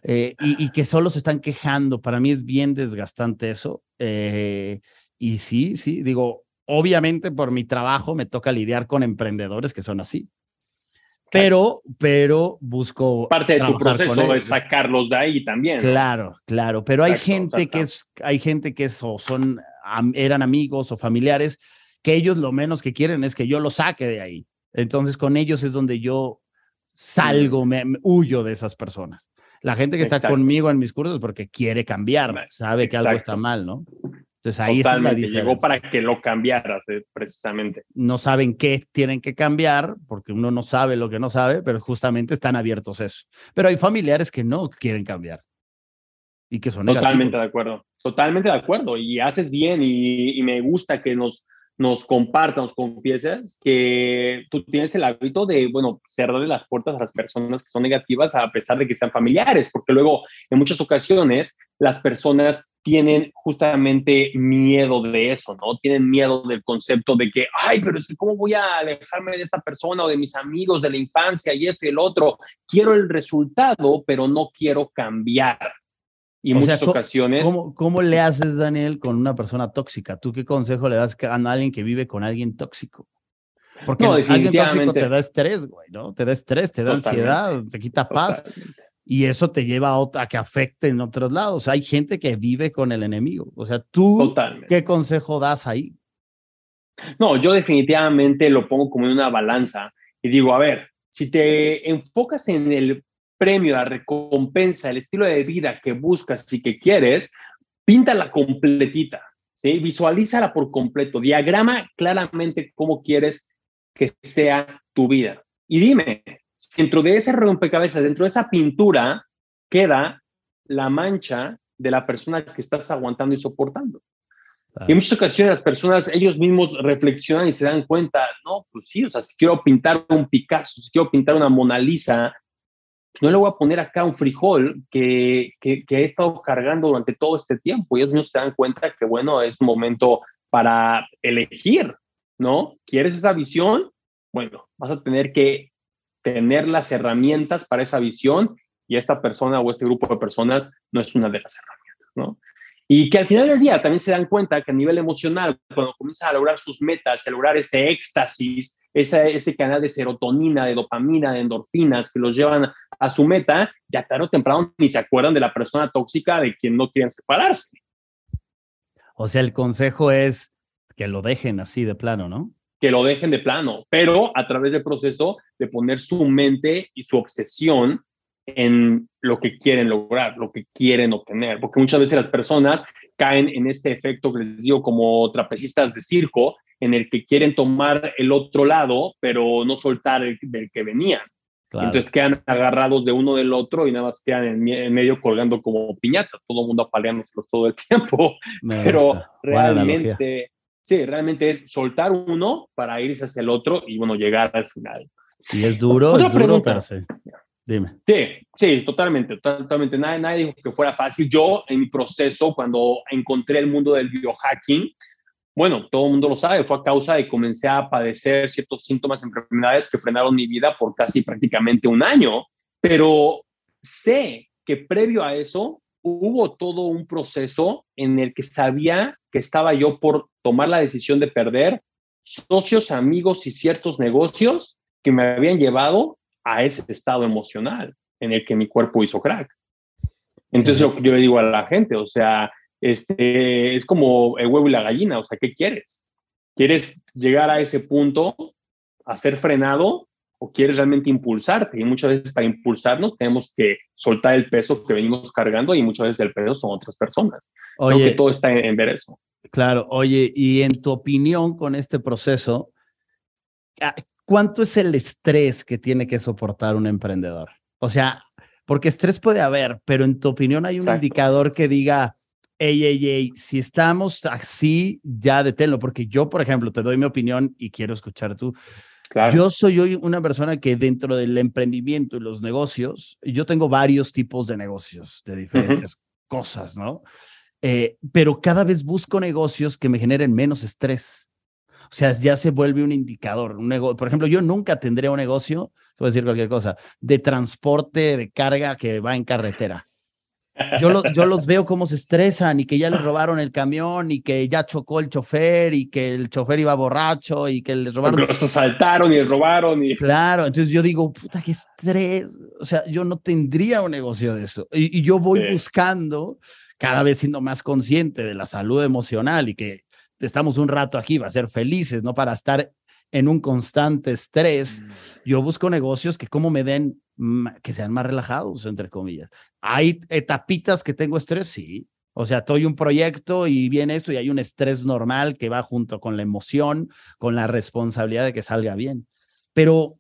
eh, y, que solo se están quejando. Para mí es bien desgastante eso. Eh, y sí, sí, digo, obviamente por mi trabajo me toca lidiar con emprendedores que son así pero, pero busco. Parte de tu proceso es sacarlos de ahí también. Claro, claro. Pero hay gente que es, hay gente que son, eran amigos o familiares que ellos lo menos que quieren es que yo lo saque de ahí. Entonces, con ellos es donde yo salgo, me, huyo de esas personas. La gente que está conmigo en mis cursos porque quiere cambiar, sabe que algo está mal, ¿no? Entonces ahí es la Llegó para que lo cambiaras, eh, precisamente. No saben qué tienen que cambiar, porque uno no sabe lo que no sabe, pero justamente están abiertos a eso. Pero hay familiares que no quieren cambiar y que son Totalmente de acuerdo, totalmente de acuerdo. Y haces bien y me gusta que nos nos compartas, nos confieses que tú tienes el hábito de, bueno, cerrarle las puertas a las personas que son negativas a pesar de que sean familiares, porque luego en muchas ocasiones las personas tienen justamente miedo de eso, ¿no? Tienen miedo del concepto de que, ay, pero es que cómo voy a alejarme de esta persona o de mis amigos de la infancia y esto y el otro. Quiero el resultado, pero no quiero cambiar. Y muchas ocasiones. ¿cómo, ¿cómo, le haces, Daniel, con una persona tóxica? ¿Tú qué consejo le das a alguien que vive con alguien tóxico? Porque alguien tóxico te da estrés, güey, ¿no? Te da estrés, te da ansiedad, te quita paz. Y eso te lleva a, a, que afecte en otros lados. Hay gente que vive con el enemigo. O sea, tú, ¿qué consejo das ahí? No, yo definitivamente lo pongo como en una balanza y digo, a ver, si te enfocas en el premio, la recompensa, el estilo de vida que buscas y que quieres, píntala completita, ¿sí? Visualízala por completo, diagrama claramente cómo quieres que sea tu vida. Y dime, dentro de ese rompecabezas, dentro de esa pintura, queda la mancha de la persona que estás aguantando y soportando. Y en muchas ocasiones las personas, ellos mismos reflexionan y se dan cuenta, no, pues sí, o sea, si quiero pintar un Picasso, si quiero pintar una Mona Lisa, no le voy a poner acá un frijol que, que, he estado cargando durante todo este tiempo. Y ellos no se dan cuenta que, bueno, es momento para elegir, ¿no? ¿Quieres esa visión? Bueno, vas a tener que tener las herramientas para esa visión y esta persona o este grupo de personas no es una de las herramientas, ¿no? Y que al final del día también se dan cuenta que a nivel emocional, cuando comienzan a lograr sus metas, a lograr este éxtasis, ese canal de serotonina, de dopamina, de endorfinas que los llevan a su meta, ya tarde o temprano ni se acuerdan de la persona tóxica de quien no quieren separarse. O sea, el consejo es que lo dejen así de plano, ¿no? Que lo dejen de plano, pero a través del proceso de poner su mente y su obsesión en lo que quieren lograr, lo que quieren obtener, porque muchas veces las personas caen en este efecto que les digo como trapecistas de circo, en el que quieren tomar el otro lado, pero no soltar el del que venían. Entonces quedan agarrados de uno del otro y nada más quedan en, medio colgando como piñata, todo el mundo apaleándoselos todo el tiempo. pero realmente, sí, realmente es soltar uno para irse hacia el otro y bueno, llegar al final. Y es duro, es duro, pero sí. Dime. Sí, sí, totalmente, totalmente. Nadie, nadie dijo que fuera fácil. Yo, en mi proceso, cuando encontré el mundo del biohacking, bueno, todo el mundo lo sabe, fue a causa de que comencé a padecer ciertos síntomas, enfermedades que frenaron mi vida por casi prácticamente un año, pero sé que previo a eso hubo todo un proceso en el que sabía que estaba yo por tomar la decisión de perder socios, amigos y ciertos negocios que me habían llevado a ese estado emocional en el que mi cuerpo hizo crack. Entonces, lo que yo le digo a la gente, o sea, este, es como el huevo y la gallina, o sea, ¿qué quieres? ¿Quieres llegar a ese punto, a ser frenado o quieres realmente impulsarte. Y muchas veces para impulsarnos tenemos que soltar el peso que venimos cargando y muchas veces el peso son otras personas. Oye, Creo que todo está en, ver eso. Claro, oye, y en tu opinión con este proceso, ah, ¿cuánto es el estrés que tiene que soportar un emprendedor? O sea, porque estrés puede haber, pero en tu opinión hay un indicador que diga, ey, ey, ey, si estamos así, ya deténlo, porque yo, por ejemplo, te doy mi opinión y quiero escuchar tú. Yo soy hoy una persona que dentro del emprendimiento y los negocios, yo tengo varios tipos de negocios de diferentes cosas, ¿no? Eh, pero cada vez busco negocios que me generen menos estrés. O sea, ya se vuelve un indicador. Un negocio. Por ejemplo, yo nunca tendría un negocio, se voy a decir cualquier cosa, de transporte de carga que va en carretera. Yo, yo los veo cómo se estresan y que ya les robaron el camión y que ya chocó el chofer y que el chofer iba borracho y que les robaron. los asaltaron y les robaron. Y... Claro, entonces yo digo, puta, qué estrés. O sea, yo no tendría un negocio de eso. Y, yo voy buscando, cada vez siendo más consciente de la salud emocional y que estamos un rato aquí, va a ser felices, no para estar en un constante estrés. Mm. Yo busco negocios que como me den, que sean más relajados, entre comillas. Hay etapitas que tengo estrés, sí. O sea, estoy un proyecto y viene esto y hay un estrés normal que va junto con la emoción, con la responsabilidad de que salga bien. Pero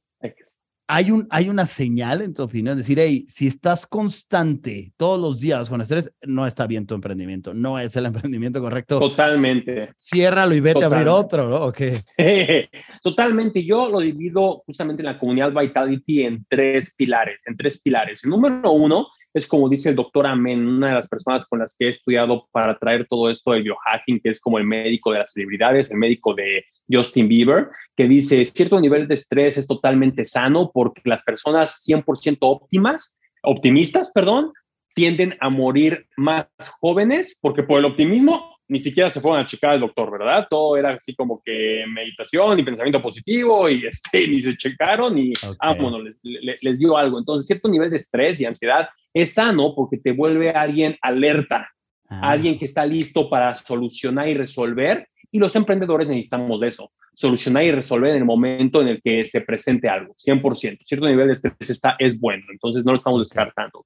hay, un, hay una señal en tu opinión, decir, hey, si estás constante todos los días con estrés, no está bien tu emprendimiento, no es el emprendimiento correcto. Totalmente. Ciérralo y vete a abrir otro, ¿no? Totalmente. Yo lo divido justamente en la comunidad Vitality en tres pilares, en tres pilares. El número uno es como dice el doctor Amen, una de las personas con las que he estudiado para traer todo esto de biohacking, que es como el médico de las celebridades, el médico de Justin Bieber, que dice, cierto nivel de estrés es totalmente sano porque las personas 100% óptimas, optimistas, perdón, tienden a morir más jóvenes porque por el optimismo ni siquiera se fueron a checar al doctor, ¿verdad? Todo era así como que meditación y pensamiento positivo y este, ni se checaron y vámonos, les, les, dio algo. Entonces, cierto nivel de estrés y ansiedad es sano porque te vuelve a alguien alerta, ah. alguien que está listo para solucionar y resolver. Y los emprendedores necesitamos de eso, solucionar y resolver en el momento en el que se presente algo, 100%. Cierto nivel de estrés está, es bueno, entonces no lo estamos descartando.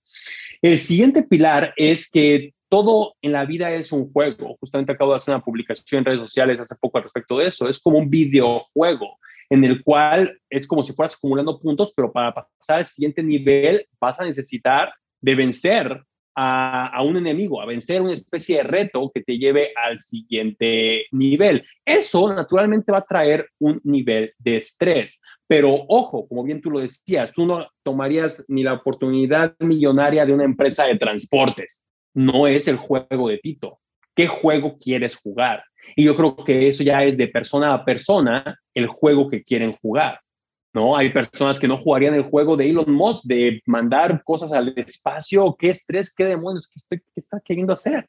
El siguiente pilar es que todo en la vida es un juego. Justamente acabo de hacer una publicación en redes sociales hace poco al respecto de eso. Es como un videojuego en el cual es como si fueras acumulando puntos, pero para pasar al siguiente nivel vas a necesitar de vencer a, un enemigo, a vencer una especie de reto que te lleve al siguiente nivel. Eso naturalmente va a traer un nivel de estrés. Pero ojo, como bien tú lo decías, tú no tomarías ni la oportunidad millonaria de una empresa de transportes no es el juego de Tito. ¿Qué juego quieres jugar? Y yo creo que eso ya es de persona a persona el juego que quieren jugar. ¿No? Hay personas que no jugarían el juego de Elon Musk, de mandar cosas al espacio, qué estrés, qué demonios, qué, está queriendo hacer.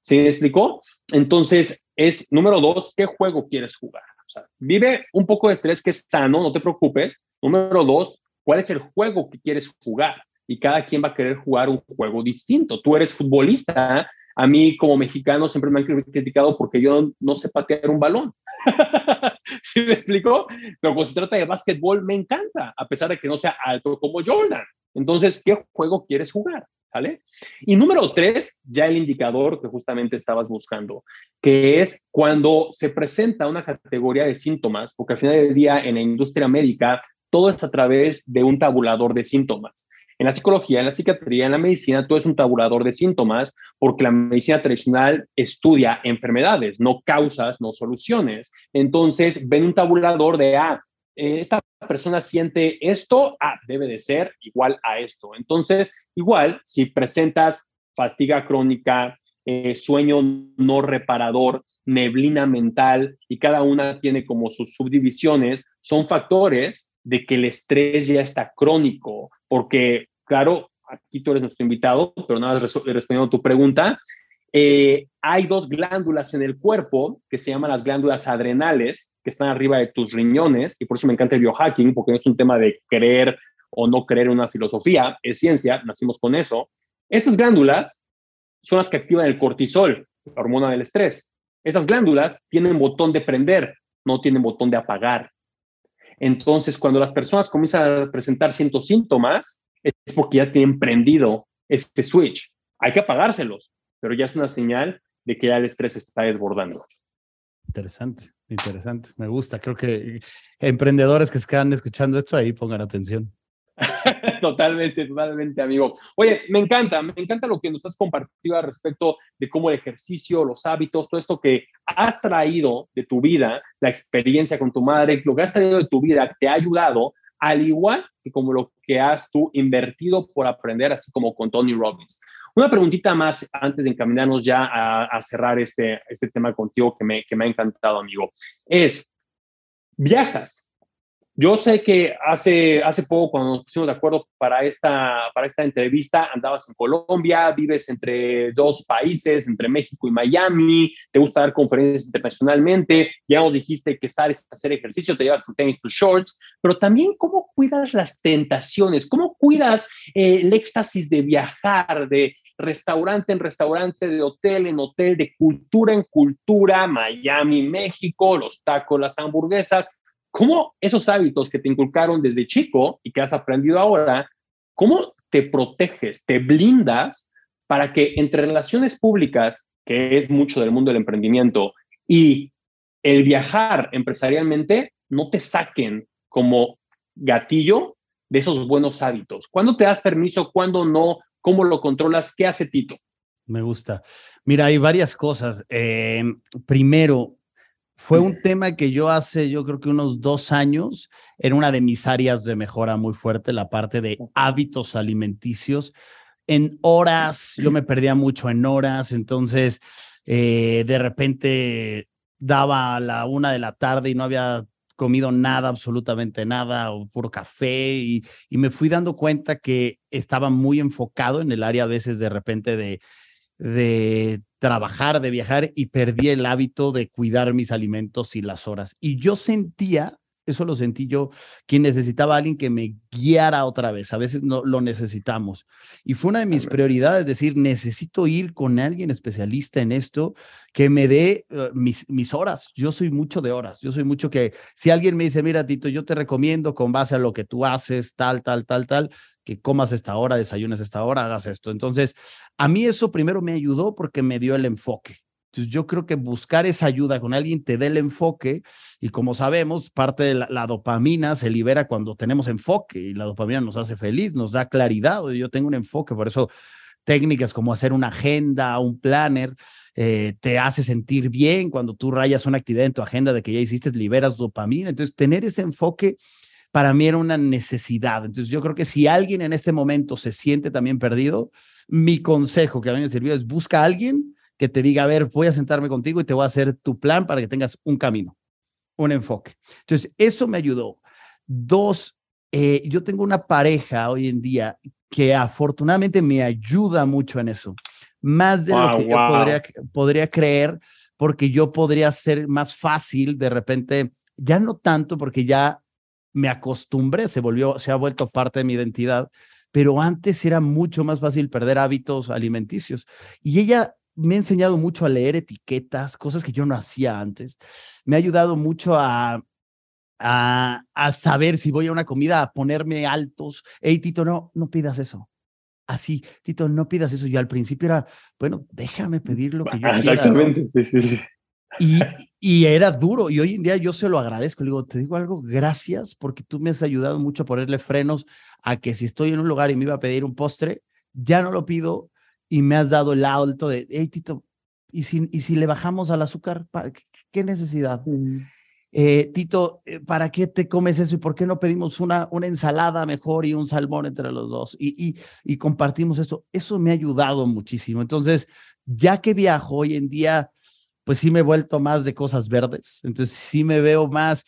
¿Sí me explicó? Entonces, es número dos, ¿qué juego quieres jugar? O sea, vive un poco de estrés que es sano, no te preocupes. Número dos, ¿cuál es el juego que quieres jugar? y cada quien va a querer jugar un juego distinto. Tú eres futbolista, a mí como mexicano siempre me han criticado porque yo no sé patear un balón. ¿Sí me explicó? Pero cuando se trata de básquetbol me encanta, a pesar de que no sea alto como Jordan. Entonces, ¿qué juego quieres jugar? ¿Vale? Y número tres, ya el indicador que justamente estabas buscando, que es cuando se presenta una categoría de síntomas, porque al final del día en la industria médica todo es a través de un tabulador de síntomas. En la psicología, en la psiquiatría, en la medicina, todo es un tabulador de síntomas porque la medicina tradicional estudia enfermedades, no causas, no soluciones. Entonces, ven un tabulador de, ah, eh, esta persona siente esto, ah, debe de ser igual a esto. Entonces, igual, si presentas fatiga crónica, eh, sueño no reparador, neblina mental y cada una tiene como sus subdivisiones, son factores de que el estrés ya está crónico, porque, claro, aquí tú eres nuestro invitado, pero nada, respondiendo a tu pregunta, eh, hay dos glándulas en el cuerpo que se llaman las glándulas adrenales, que están arriba de tus riñones, y por eso me encanta el biohacking, porque no es un tema de creer o no creer en una filosofía, es ciencia, nacimos con eso. Estas glándulas son las que activan el cortisol, la hormona del estrés. Esas glándulas tienen botón de prender, no tienen botón de apagar. Entonces, cuando las personas comienzan a presentar ciertos síntomas, es porque ya tienen prendido este switch. Hay que apagárselos, pero ya es una señal de que ya el estrés está desbordando. Interesante, interesante. Me gusta. Creo que emprendedores que quedan escuchando esto ahí pongan atención. totalmente, totalmente, amigo. Oye, me encanta, me encanta lo que nos has compartido al respecto de cómo el ejercicio, los hábitos, todo esto que has traído de tu vida, la experiencia con tu madre, lo que has traído de tu vida te ha ayudado, al igual que como lo que has tú invertido por aprender, así como con Tony Robbins. Una preguntita más antes de encaminarnos ya a, cerrar este, este tema contigo que me, que me ha encantado, amigo. Es, viajas, yo sé que hace, hace poco, cuando nos pusimos de acuerdo para esta, para esta entrevista, andabas en Colombia, vives entre dos países, entre México y Miami, te gusta dar conferencias internacionalmente, ya nos dijiste que sales a hacer ejercicio, te llevas tus tenis, tus shorts, pero también cómo cuidas las tentaciones, cómo cuidas eh, el éxtasis de viajar, de restaurante en restaurante, de hotel en hotel, de cultura en cultura, Miami, México, los tacos, las hamburguesas cómo esos hábitos que te inculcaron desde chico y que has aprendido ahora, cómo te proteges, te blindas para que entre relaciones públicas, que es mucho del mundo del emprendimiento, y el viajar empresarialmente, no te saquen como gatillo de esos buenos hábitos. ¿Cuándo te das permiso? ¿Cuándo no? ¿Cómo lo controlas? ¿Qué hace Tito? Me gusta. Mira, hay varias cosas. Eh, primero, fue un tema que yo hace, yo creo que unos dos años, era una de mis áreas de mejora muy fuerte, la parte de hábitos alimenticios. En horas, yo me perdía mucho en horas, entonces eh, de repente daba a la una de la tarde y no había comido nada, absolutamente nada, o puro café, y, y me fui dando cuenta que estaba muy enfocado en el área a veces de repente de, de trabajar, de viajar y perdí el hábito de cuidar mis alimentos y las horas. Y yo sentía, eso lo sentí yo, que necesitaba alguien que me guiara otra vez. A veces no lo necesitamos. Y fue una de mis prioridades, decir, necesito ir con alguien especialista en esto que me dé eh, mis, mis horas. Yo soy mucho de horas. Yo soy mucho que si alguien me dice, mira, Tito, yo te recomiendo con base a lo que tú haces, tal, tal, tal, tal, que comas esta hora, desayunes esta hora, hagas esto. Entonces, a mí eso primero me ayudó porque me dio el enfoque. Entonces, yo creo que buscar esa ayuda con alguien te dé el enfoque y como sabemos, parte de la, dopamina se libera cuando tenemos enfoque y la dopamina nos hace feliz, nos da claridad. Yo tengo un enfoque, por eso técnicas como hacer una agenda, un planner, eh, te hace sentir bien cuando tú rayas una actividad en tu agenda de que ya hiciste, liberas dopamina. Entonces, tener ese enfoque para mí era una necesidad. Entonces yo creo que si alguien en este momento se siente también perdido, mi consejo que a mí me sirvió es busca a alguien que te diga, a ver, voy a sentarme contigo y te voy a hacer tu plan para que tengas un camino, un enfoque. Entonces, eso me ayudó. Dos, eh, yo tengo una pareja hoy en día que afortunadamente me ayuda mucho en eso, más de lo que yo podría, podría creer, porque yo podría ser más fácil de repente, ya no tanto porque ya me acostumbré, se volvió, se ha vuelto parte de mi identidad, pero antes era mucho más fácil perder hábitos alimenticios. Y ella me ha enseñado mucho a leer etiquetas, cosas que yo no hacía antes. Me ha ayudado mucho a, a, a saber si voy a una comida, a ponerme altos. Hey, Tito, no, no pidas eso. Así, Tito, no pidas eso. Yo al principio era, bueno, déjame pedir lo que yo Exactamente, sí, sí, sí. Y, y era duro y hoy en día yo se lo agradezco. Le digo, te digo algo, gracias porque tú me has ayudado mucho a ponerle frenos a que si estoy en un lugar y me iba a pedir un postre, ya no lo pido y me has dado el alto de, hey Tito, ¿y si, y si le bajamos al azúcar? ¿Qué necesidad? Eh, Tito, eh, ¿para qué te comes eso y por qué no pedimos una, una ensalada mejor y un salmón entre los dos? Y, y, y compartimos esto. Eso me ha ayudado muchísimo. Entonces, ya que viajo hoy en día, pues sí me he vuelto más de cosas verdes. Entonces sí me veo más,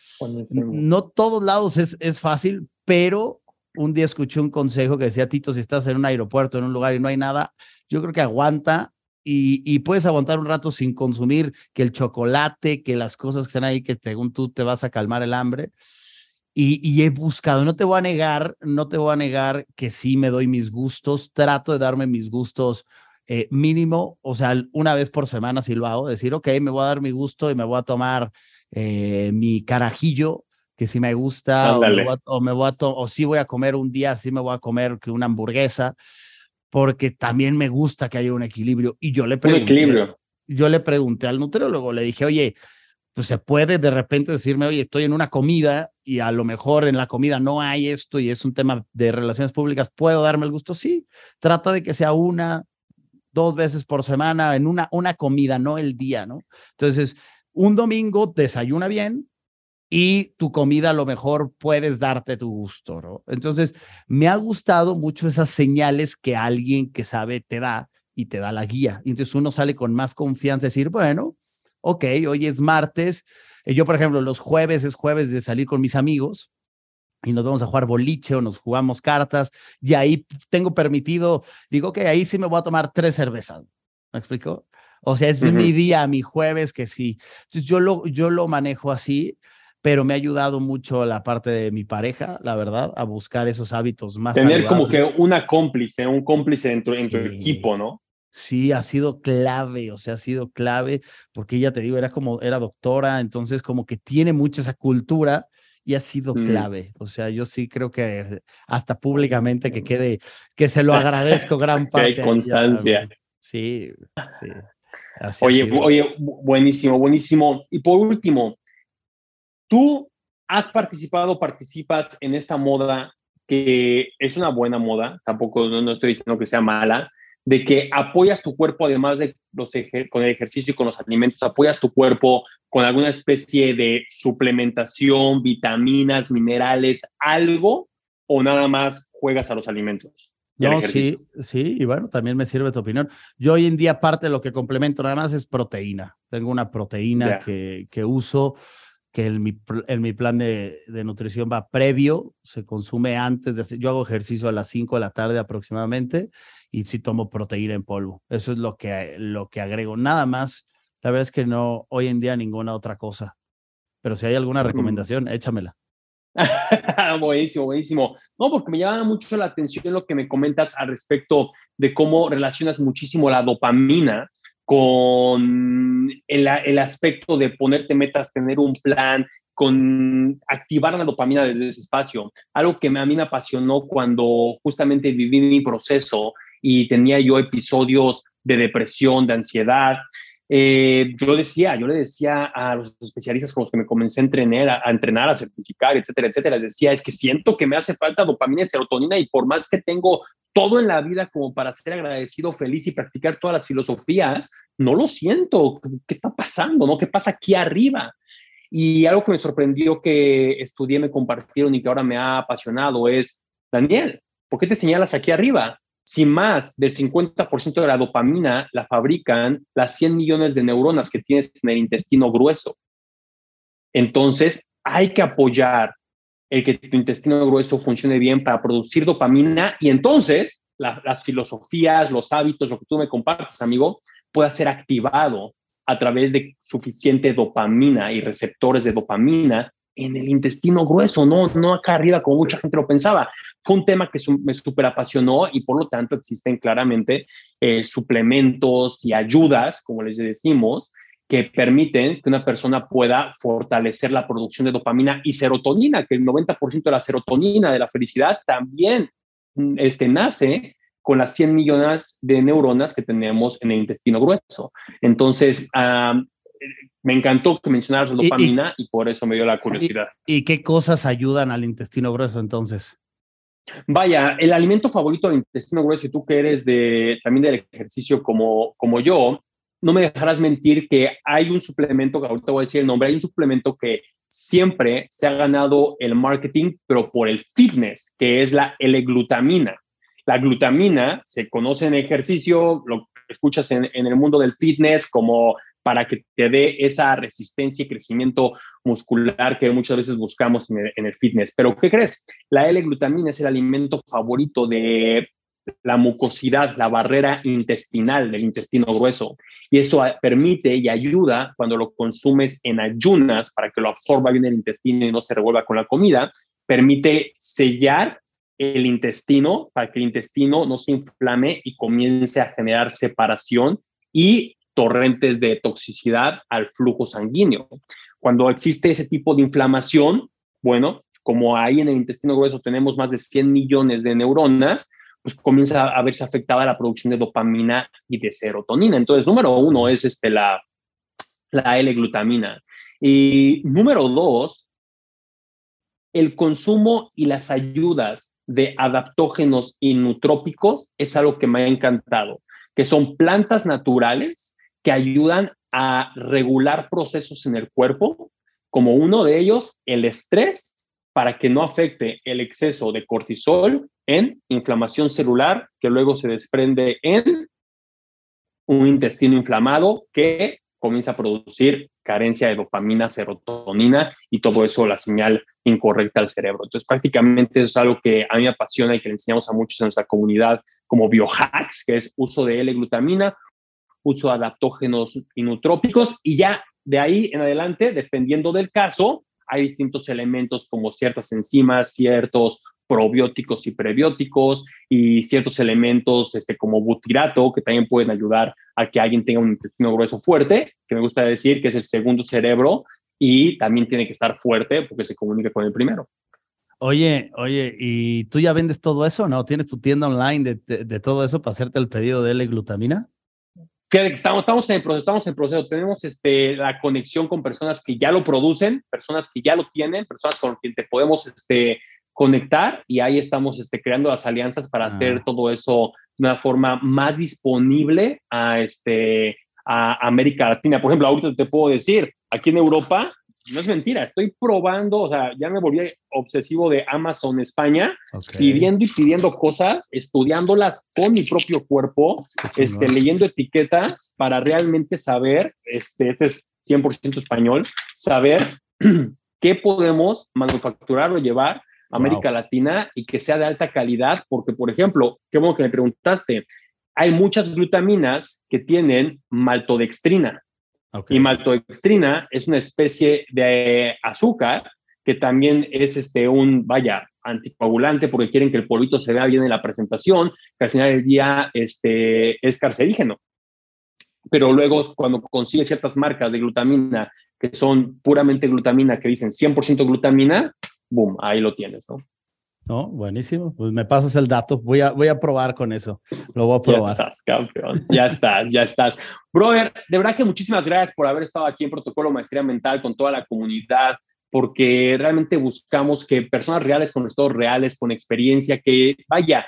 no todos lados es, es fácil, pero un día escuché un consejo que decía, Tito, si estás en un aeropuerto, en un lugar y no hay nada, yo creo que aguanta y, y, puedes aguantar un rato sin consumir que el chocolate, que las cosas que están ahí, que según tú te vas a calmar el hambre. Y, he buscado, no te voy a negar, no te voy a negar que sí me doy mis gustos, trato de darme mis gustos eh, mínimo, o sea, una vez por semana si lo hago, decir, ok, me voy a dar mi gusto y me voy a tomar eh, mi carajillo, que si me gusta o me, voy a, o me voy a o sí voy a comer un día, sí me voy a comer que una hamburguesa, porque también me gusta que haya un equilibrio. Y yo le pregunté, yo le pregunté al nutriólogo, le dije, oye, pues se puede de repente decirme, oye, estoy en una comida y a lo mejor en la comida no hay esto y es un tema de relaciones públicas, ¿puedo darme el gusto? Sí, trata de que sea una, dos veces por semana en una, una comida, no el día, ¿no? Entonces, un domingo desayuna bien y tu comida a lo mejor puedes darte tu gusto, ¿no? Entonces, me ha gustado mucho esas señales que alguien que sabe te da y te da la guía. Y entonces uno sale con más confianza, decir, bueno, ok, hoy es martes. Eh, yo, por ejemplo, los jueves es jueves de salir con mis amigos y nos vamos a jugar boliche o nos jugamos cartas y ahí tengo permitido, digo que ahí sí me voy a tomar tres cervezas. ¿Me explico? O sea, es mi día, mi jueves, que sí. Entonces yo lo, yo lo manejo así, pero me ha ayudado mucho la parte de mi pareja, la verdad, a buscar esos hábitos más. Tener como que una cómplice, un cómplice dentro de tu equipo, ¿no? Sí, ha sido clave, o sea, ha sido clave, porque ella, te digo, era como, era doctora, entonces como que tiene mucha esa cultura y ha sido mm. clave. O sea, yo sí creo que hasta públicamente que quede, que se lo agradezco gran parte. que hay constancia. Sí, sí. oye, oye, buenísimo, buenísimo. Y por último, tú has participado, participas en esta moda que es una buena moda, tampoco no estoy diciendo que sea mala, de que apoyas tu cuerpo, además de los con el ejercicio y con los alimentos, apoyas tu cuerpo con alguna especie de suplementación, vitaminas, minerales, algo, o nada más juegas a los alimentos. No, sí, sí, y bueno, también me sirve tu opinión. Yo hoy en día parte de lo que complemento nada más es proteína. Tengo una proteína que, que uso que en mi, en mi plan de, de, nutrición va previo, se consume antes de hacer, yo hago ejercicio a las 5 de la tarde aproximadamente y sí tomo proteína en polvo. Eso es lo que, lo que agrego. Nada más, la verdad es que no, hoy en día ninguna otra cosa. Pero si hay alguna mm. recomendación, échamela. buenísimo, buenísimo. No, porque me llama mucho la atención lo que me comentas al respecto de cómo relacionas muchísimo la dopamina con el, el, aspecto de ponerte metas, tener un plan, con activar la dopamina desde ese espacio. Algo que a mí me apasionó cuando justamente viví mi proceso y tenía yo episodios de depresión, de ansiedad. Eh, yo decía, yo le decía a los especialistas con los que me comencé a entrenar, a, a, entrenar, a certificar, etcétera, etcétera, les decía, es que siento que me hace falta dopamina y serotonina y por más que tengo todo en la vida como para ser agradecido, feliz y practicar todas las filosofías, no lo siento. ¿Qué está pasando? ¿No? ¿Qué pasa aquí arriba? Y algo que me sorprendió que estudié, me compartieron y que ahora me ha apasionado es, Daniel, ¿por qué te señalas aquí arriba? Si más del 50% de la dopamina la fabrican las 100 millones de neuronas que tienes en el intestino grueso. Entonces, hay que apoyar el que tu intestino grueso funcione bien para producir dopamina y entonces las filosofías, los hábitos, lo que tú me compartes, amigo, pueda ser activado a través de suficiente dopamina y receptores de dopamina en el intestino grueso, no, no acá arriba como mucha gente lo pensaba. Fue un tema que me súper apasionó y por lo tanto existen claramente eh, suplementos y ayudas, como les decimos, que permiten que una persona pueda fortalecer la producción de dopamina y serotonina, que el 90% de la serotonina de la felicidad también mm, este, nace con las 100 millones de neuronas que tenemos en el intestino grueso. Entonces, me encantó que mencionaras la dopamina y, por eso me dio la curiosidad. ¿Y, qué cosas ayudan al intestino grueso entonces? Vaya, el alimento favorito del intestino grueso, y tú que eres de, también del ejercicio como, como yo, no me dejarás mentir que hay un suplemento, que ahorita voy a decir el nombre, hay un suplemento que siempre se ha ganado el marketing, pero por el fitness, que es la L-glutamina. La glutamina se conoce en ejercicio, lo escuchas en, el mundo del fitness como para que te dé esa resistencia y crecimiento muscular que muchas veces buscamos en el, fitness. Pero ¿qué crees? La L-glutamina es el alimento favorito de la mucosidad, la barrera intestinal del intestino grueso. Y eso permite y ayuda cuando lo consumes en ayunas para que lo absorba bien el intestino y no se revuelva con la comida, permite sellar el intestino para que el intestino no se inflame y comience a generar separación y torrentes de toxicidad al flujo sanguíneo. Cuando existe ese tipo de inflamación, Bueno, como ahí en el intestino grueso tenemos más de 100 millones de neuronas, pues comienza a verse afectada la producción de dopamina y de serotonina. Entonces, número uno es este, la, la L-glutamina. Y número dos, el consumo y las ayudas de adaptógenos inutrópicos es algo que me ha encantado, que son plantas naturales que ayudan a regular procesos en el cuerpo, como uno de ellos, el estrés, para que no afecte el exceso de cortisol en inflamación celular, que luego se desprende en un intestino inflamado que comienza a producir carencia de dopamina, serotonina y todo eso la señal incorrecta al cerebro. Entonces, prácticamente eso es algo que a mí me apasiona y que le enseñamos a muchos en nuestra comunidad como biohacks, que es uso de L-glutamina, uso de adaptógenos inutrópicos y ya de ahí en adelante, dependiendo del caso, hay distintos elementos como ciertas enzimas, ciertos probióticos y prebióticos y ciertos elementos este, como butirato que también pueden ayudar a que alguien tenga un intestino grueso fuerte, que me gusta decir que es el segundo cerebro y también tiene que estar fuerte porque se comunica con el primero. Oye, oye, ¿y tú ya vendes todo eso, no? ¿Tienes tu tienda online de, de, todo eso para hacerte el pedido de L-glutamina? Estamos, estamos, en el proceso, estamos en proceso. Tenemos este, la conexión con personas que ya lo producen, personas que ya lo tienen, personas con quien te podemos este, conectar y ahí estamos este, creando las alianzas para hacer ah. todo eso de una forma más disponible a, este, a América Latina. Por ejemplo, ahorita te puedo decir, aquí en Europa, no es mentira, estoy probando, o sea, ya me volví obsesivo de Amazon España, pidiendo y pidiendo cosas, estudiándolas con mi propio cuerpo, este, leyendo etiquetas para realmente saber, este, este es 100% español, saber qué podemos manufacturar o llevar América Latina y que sea de alta calidad, porque, por ejemplo, qué bueno que me preguntaste, hay muchas glutaminas que tienen maltodextrina. Y maltodextrina es una especie de azúcar que también es este, un, vaya, anticoagulante porque quieren que el polvito se vea bien en la presentación, que al final del día este, es carcerígeno. Pero luego, cuando consigue ciertas marcas de glutamina que son puramente glutamina, que dicen 100% glutamina, boom, ahí lo tienes, ¿no? No, buenísimo. Pues me pasas el dato. Voy a, voy a probar con eso. Lo voy a probar. Ya estás, campeón. Ya estás, ya estás. Brother, de verdad que muchísimas gracias por haber estado aquí en Protocolo Maestría Mental con toda la comunidad, porque realmente buscamos que personas reales, con estados reales, con experiencia, que vaya,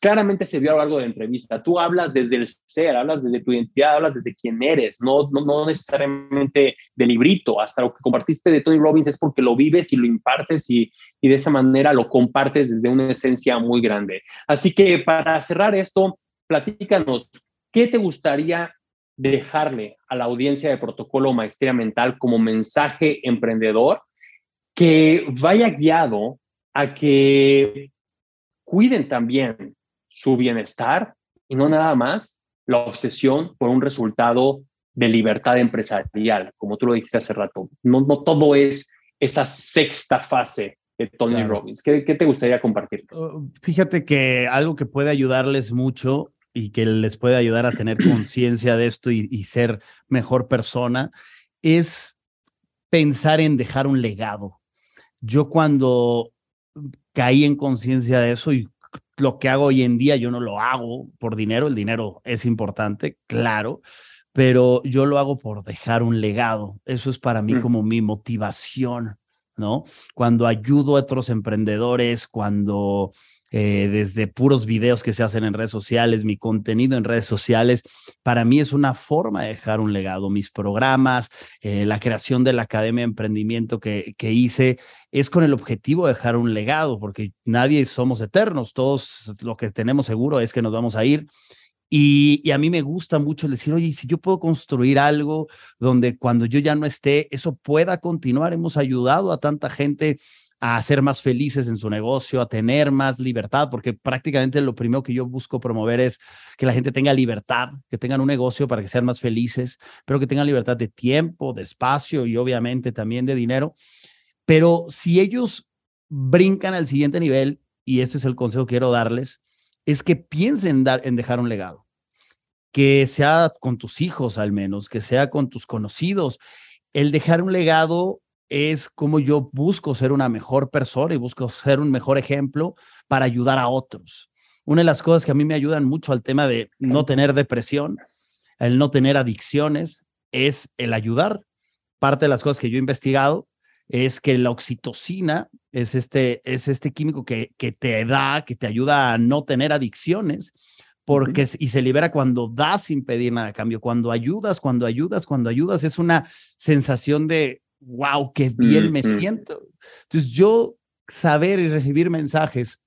claramente se vio a lo largo de la entrevista. Tú hablas desde el ser, hablas desde tu identidad, hablas desde quién eres, no, no, no necesariamente de librito. Hasta lo que compartiste de Tony Robbins es porque lo vives y lo impartes y, y de esa manera lo compartes desde una esencia muy grande. Así que para cerrar esto, platícanos, ¿qué te gustaría dejarle a la audiencia de Protocolo Maestría Mental como mensaje emprendedor que vaya guiado a que cuiden también su bienestar y no nada más la obsesión por un resultado de libertad empresarial, como tú lo dijiste hace rato. No, no todo es esa sexta fase de Tony Robbins. ¿Qué, ¿Qué, te gustaría compartir? Uh, fíjate que algo que puede ayudarles mucho y que les puede ayudar a tener conciencia de esto y, y ser mejor persona es pensar en dejar un legado. Yo cuando caí en conciencia de eso y lo que hago hoy en día yo no lo hago por dinero, el dinero es importante, claro, pero yo lo hago por dejar un legado. Eso es para mí mm. como mi motivación, ¿no? Cuando ayudo a otros emprendedores, cuando eh, desde puros videos que se hacen en redes sociales, mi contenido en redes sociales, para mí es una forma de dejar un legado. Mis programas, eh, la creación de la Academia de Emprendimiento que, que hice, es con el objetivo de dejar un legado, porque nadie somos eternos, todos lo que tenemos seguro es que nos vamos a ir. Y, y, a mí me gusta mucho decir, oye, si yo puedo construir algo donde cuando yo ya no esté, eso pueda continuar. Hemos ayudado a tanta gente a ser más felices en su negocio, a tener más libertad, porque prácticamente lo primero que yo busco promover es que la gente tenga libertad, que tengan un negocio para que sean más felices, pero que tengan libertad de tiempo, de espacio y obviamente también de dinero. Pero si ellos brincan al siguiente nivel, y este es el consejo que quiero darles, es que piensen en dejar un legado, que sea con tus hijos al menos, que sea con tus conocidos. El dejar un legado es cómo yo busco ser una mejor persona y busco ser un mejor ejemplo para ayudar a otros. Una de las cosas que a mí me ayudan mucho al tema de no tener depresión, el no tener adicciones, es el ayudar. Parte de las cosas que yo he investigado es que la oxitocina es este, es este químico que, que te da, que te ayuda a no tener adicciones, porque y se libera cuando das sin pedir nada a cambio, cuando ayudas, cuando ayudas, cuando ayudas, es una sensación de, wow, qué bien me siento. Entonces yo saber y recibir mensajes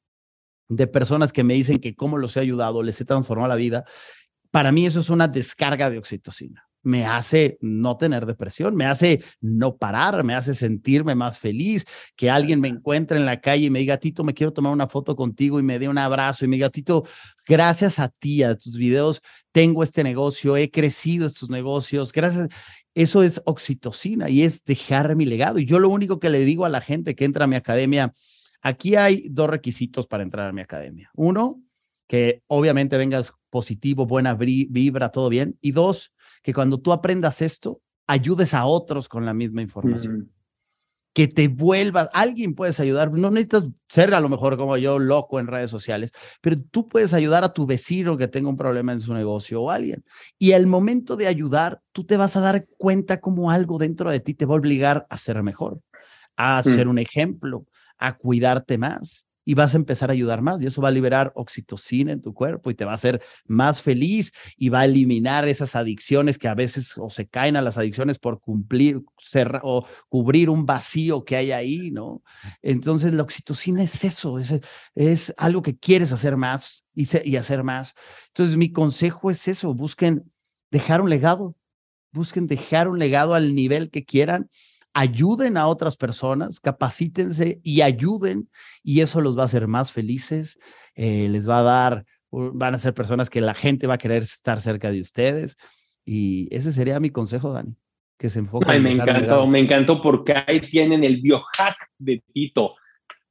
de personas que me dicen que cómo los he ayudado, les he transformado la vida, para mí eso es una descarga de oxitocina. Me hace no tener depresión, me hace no parar, me hace sentirme más feliz, que alguien me encuentre en la calle y me diga, Tito, me quiero tomar una foto contigo y me dé un abrazo y me diga, Tito, gracias a ti, a tus videos, tengo este negocio, he crecido estos negocios, gracias. Eso es oxitocina y es dejar mi legado. Y yo lo único que le digo a la gente que entra a mi academia, Aquí hay dos requisitos para entrar a mi academia. Uno, que obviamente vengas positivo, buena vibra, todo bien. Y dos, que cuando tú aprendas esto, ayudes a otros con la misma información. Mm. Que te vuelvas, alguien puedes ayudar, no necesitas ser a lo mejor como yo loco en redes sociales, pero tú puedes ayudar a tu vecino que tenga un problema en su negocio o alguien. Y al momento de ayudar, tú te vas a dar cuenta como algo dentro de ti te va a obligar a ser mejor, a mm. ser un ejemplo, a cuidarte más y vas a empezar a ayudar más y eso va a liberar oxitocina en tu cuerpo y te va a hacer más feliz y va a eliminar esas adicciones que a veces o se caen a las adicciones por cumplir o cubrir un vacío que hay ahí, ¿no? Entonces la oxitocina es eso, es, es algo que quieres hacer más y, y hacer más. Entonces mi consejo es eso, busquen dejar un legado, busquen dejar un legado al nivel que quieran ayuden a otras personas, capacítense y ayuden y eso los va a hacer más felices, eh, les va a dar, van a ser personas que la gente va a querer estar cerca de ustedes y ese sería mi consejo, Dani, que se enfoque. Ay, me encantó, me encantó porque ahí tienen el biohack de Tito.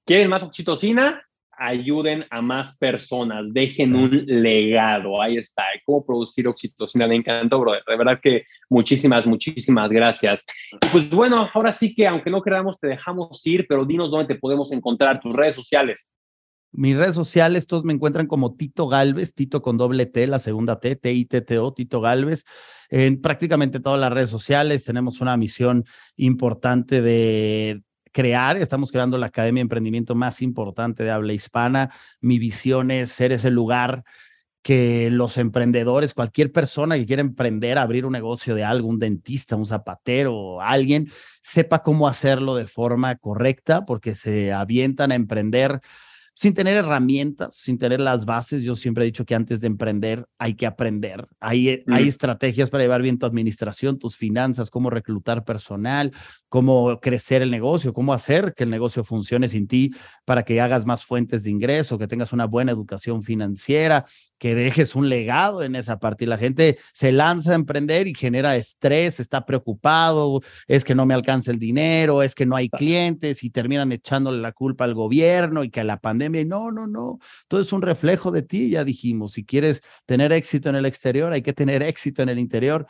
¿Quieren más oxitocina? Ayuden a más personas, dejen un legado. Ahí está, cómo producir oxitocina. Me encantó, brother. De verdad que muchísimas, muchísimas gracias. pues bueno, ahora sí que aunque no queramos, te dejamos ir, pero dinos dónde te podemos encontrar, tus redes sociales. Mis redes sociales, todos me encuentran como Tito Galvez, Tito con doble T, la segunda T, T-I-T-T-O, Tito Galvez. En prácticamente todas las redes sociales tenemos una misión importante de crear, estamos creando la Academia de Emprendimiento más importante de habla hispana. Mi visión es ser ese lugar que los emprendedores, cualquier persona que quiera emprender, abrir un negocio de algo, un dentista, un zapatero, alguien, sepa cómo hacerlo de forma correcta, porque se avientan a emprender sin tener herramientas, sin tener las bases. Yo siempre he dicho que antes de emprender hay que aprender. Hay, hay mm. estrategias para llevar bien tu administración, tus finanzas, cómo reclutar personal, cómo crecer el negocio, cómo hacer que el negocio funcione sin ti para que hagas más fuentes de ingreso, que tengas una buena educación financiera, que dejes un legado en esa parte. Y la gente se lanza a emprender y genera estrés, está preocupado, es que no me alcanza el dinero, es que no hay clientes y terminan echándole la culpa al gobierno y que a la pandemia. no, no, no, todo es un reflejo de ti, ya dijimos. Si quieres tener éxito en el exterior, hay que tener éxito en el interior.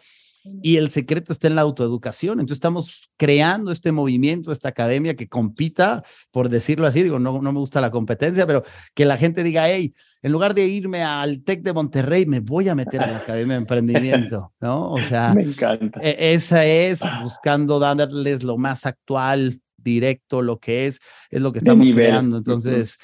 Y el secreto está en la autoeducación. Entonces estamos creando este movimiento, esta academia que compita, por decirlo así, digo, no, no me gusta la competencia, pero que la gente diga, hey, en lugar de irme al TEC de Monterrey, me voy a meter en la Academia de Emprendimiento, ¿no? O sea, me encanta. E, esa es buscando darles lo más actual, directo, lo que es, es lo que estamos creando. Entonces,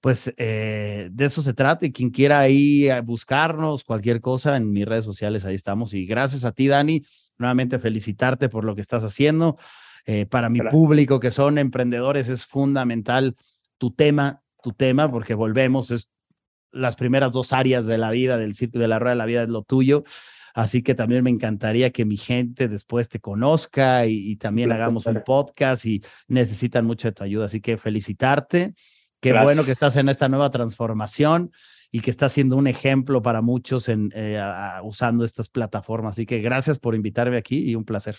pues eh, de eso se trata y quien quiera ahí buscarnos, cualquier cosa en mis redes sociales, ahí estamos. Y gracias a ti, Dani, nuevamente felicitarte por lo que estás haciendo. Eh, para mi público que son emprendedores es fundamental tu tema, tu tema, porque volvemos, es las primeras dos áreas de la vida, del círculo de la rueda de la vida es lo tuyo. Así que también me encantaría que mi gente después te conozca y, y también hagamos un podcast y necesitan mucho de tu ayuda. Así que felicitarte Qué bueno que estás en esta nueva transformación y que estás siendo un ejemplo para muchos en, eh, usando estas plataformas. Así que gracias por invitarme aquí y un placer.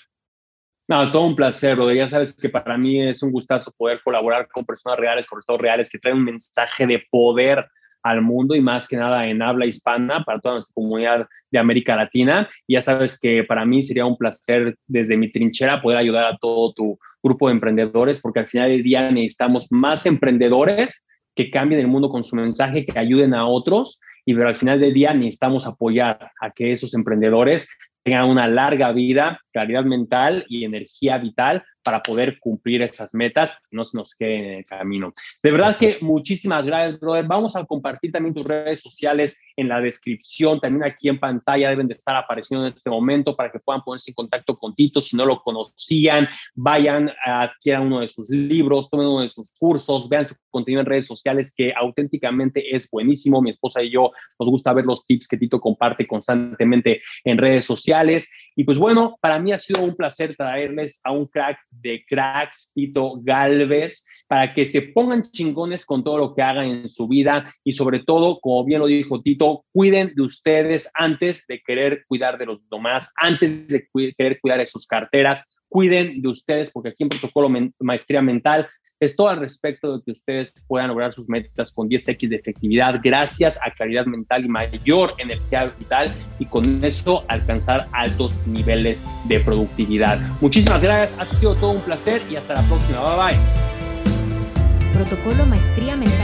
No, todo un placer, Rodrigo. Ya sabes que para mí es un gustazo poder colaborar con personas reales, con resultados reales, que traen un mensaje de poder al mundo y más que nada en habla hispana para toda nuestra comunidad de América Latina. Y ya sabes que para mí sería un placer desde mi trinchera poder ayudar a todo tu grupo de emprendedores, porque al final del día necesitamos más emprendedores que cambien el mundo con su mensaje, que ayuden a otros, y pero al final del día necesitamos apoyar a que esos emprendedores tengan una larga vida, claridad mental y energía vital para poder cumplir esas metas no se nos queden en el camino. De verdad que muchísimas gracias, brother. Vamos a compartir también tus redes sociales en la descripción, también aquí en pantalla deben de estar apareciendo en este momento para que puedan ponerse en contacto con Tito. Si no lo conocían, vayan, adquieran uno de sus libros, tomen uno de sus cursos, vean su contenido en redes sociales que auténticamente es buenísimo. Mi esposa y yo nos gusta ver los tips que Tito comparte constantemente en redes sociales. Y pues bueno, para mí ha sido un placer traerles a un crack de cracks, Tito Galvez, para que se pongan chingones con todo lo que hagan en su vida y sobre todo, como bien lo dijo Tito, cuiden de ustedes antes de querer cuidar de los demás, antes de querer cuidar de sus carteras, cuiden de ustedes, porque aquí en Protocolo Maestría Mental es todo al respecto de que ustedes puedan lograr sus metas con 10x de efectividad gracias a claridad mental y mayor energía vital y con eso alcanzar altos niveles de productividad. Muchísimas gracias, ha sido todo un placer y hasta la próxima. Bye bye. Protocolo Maestría Mental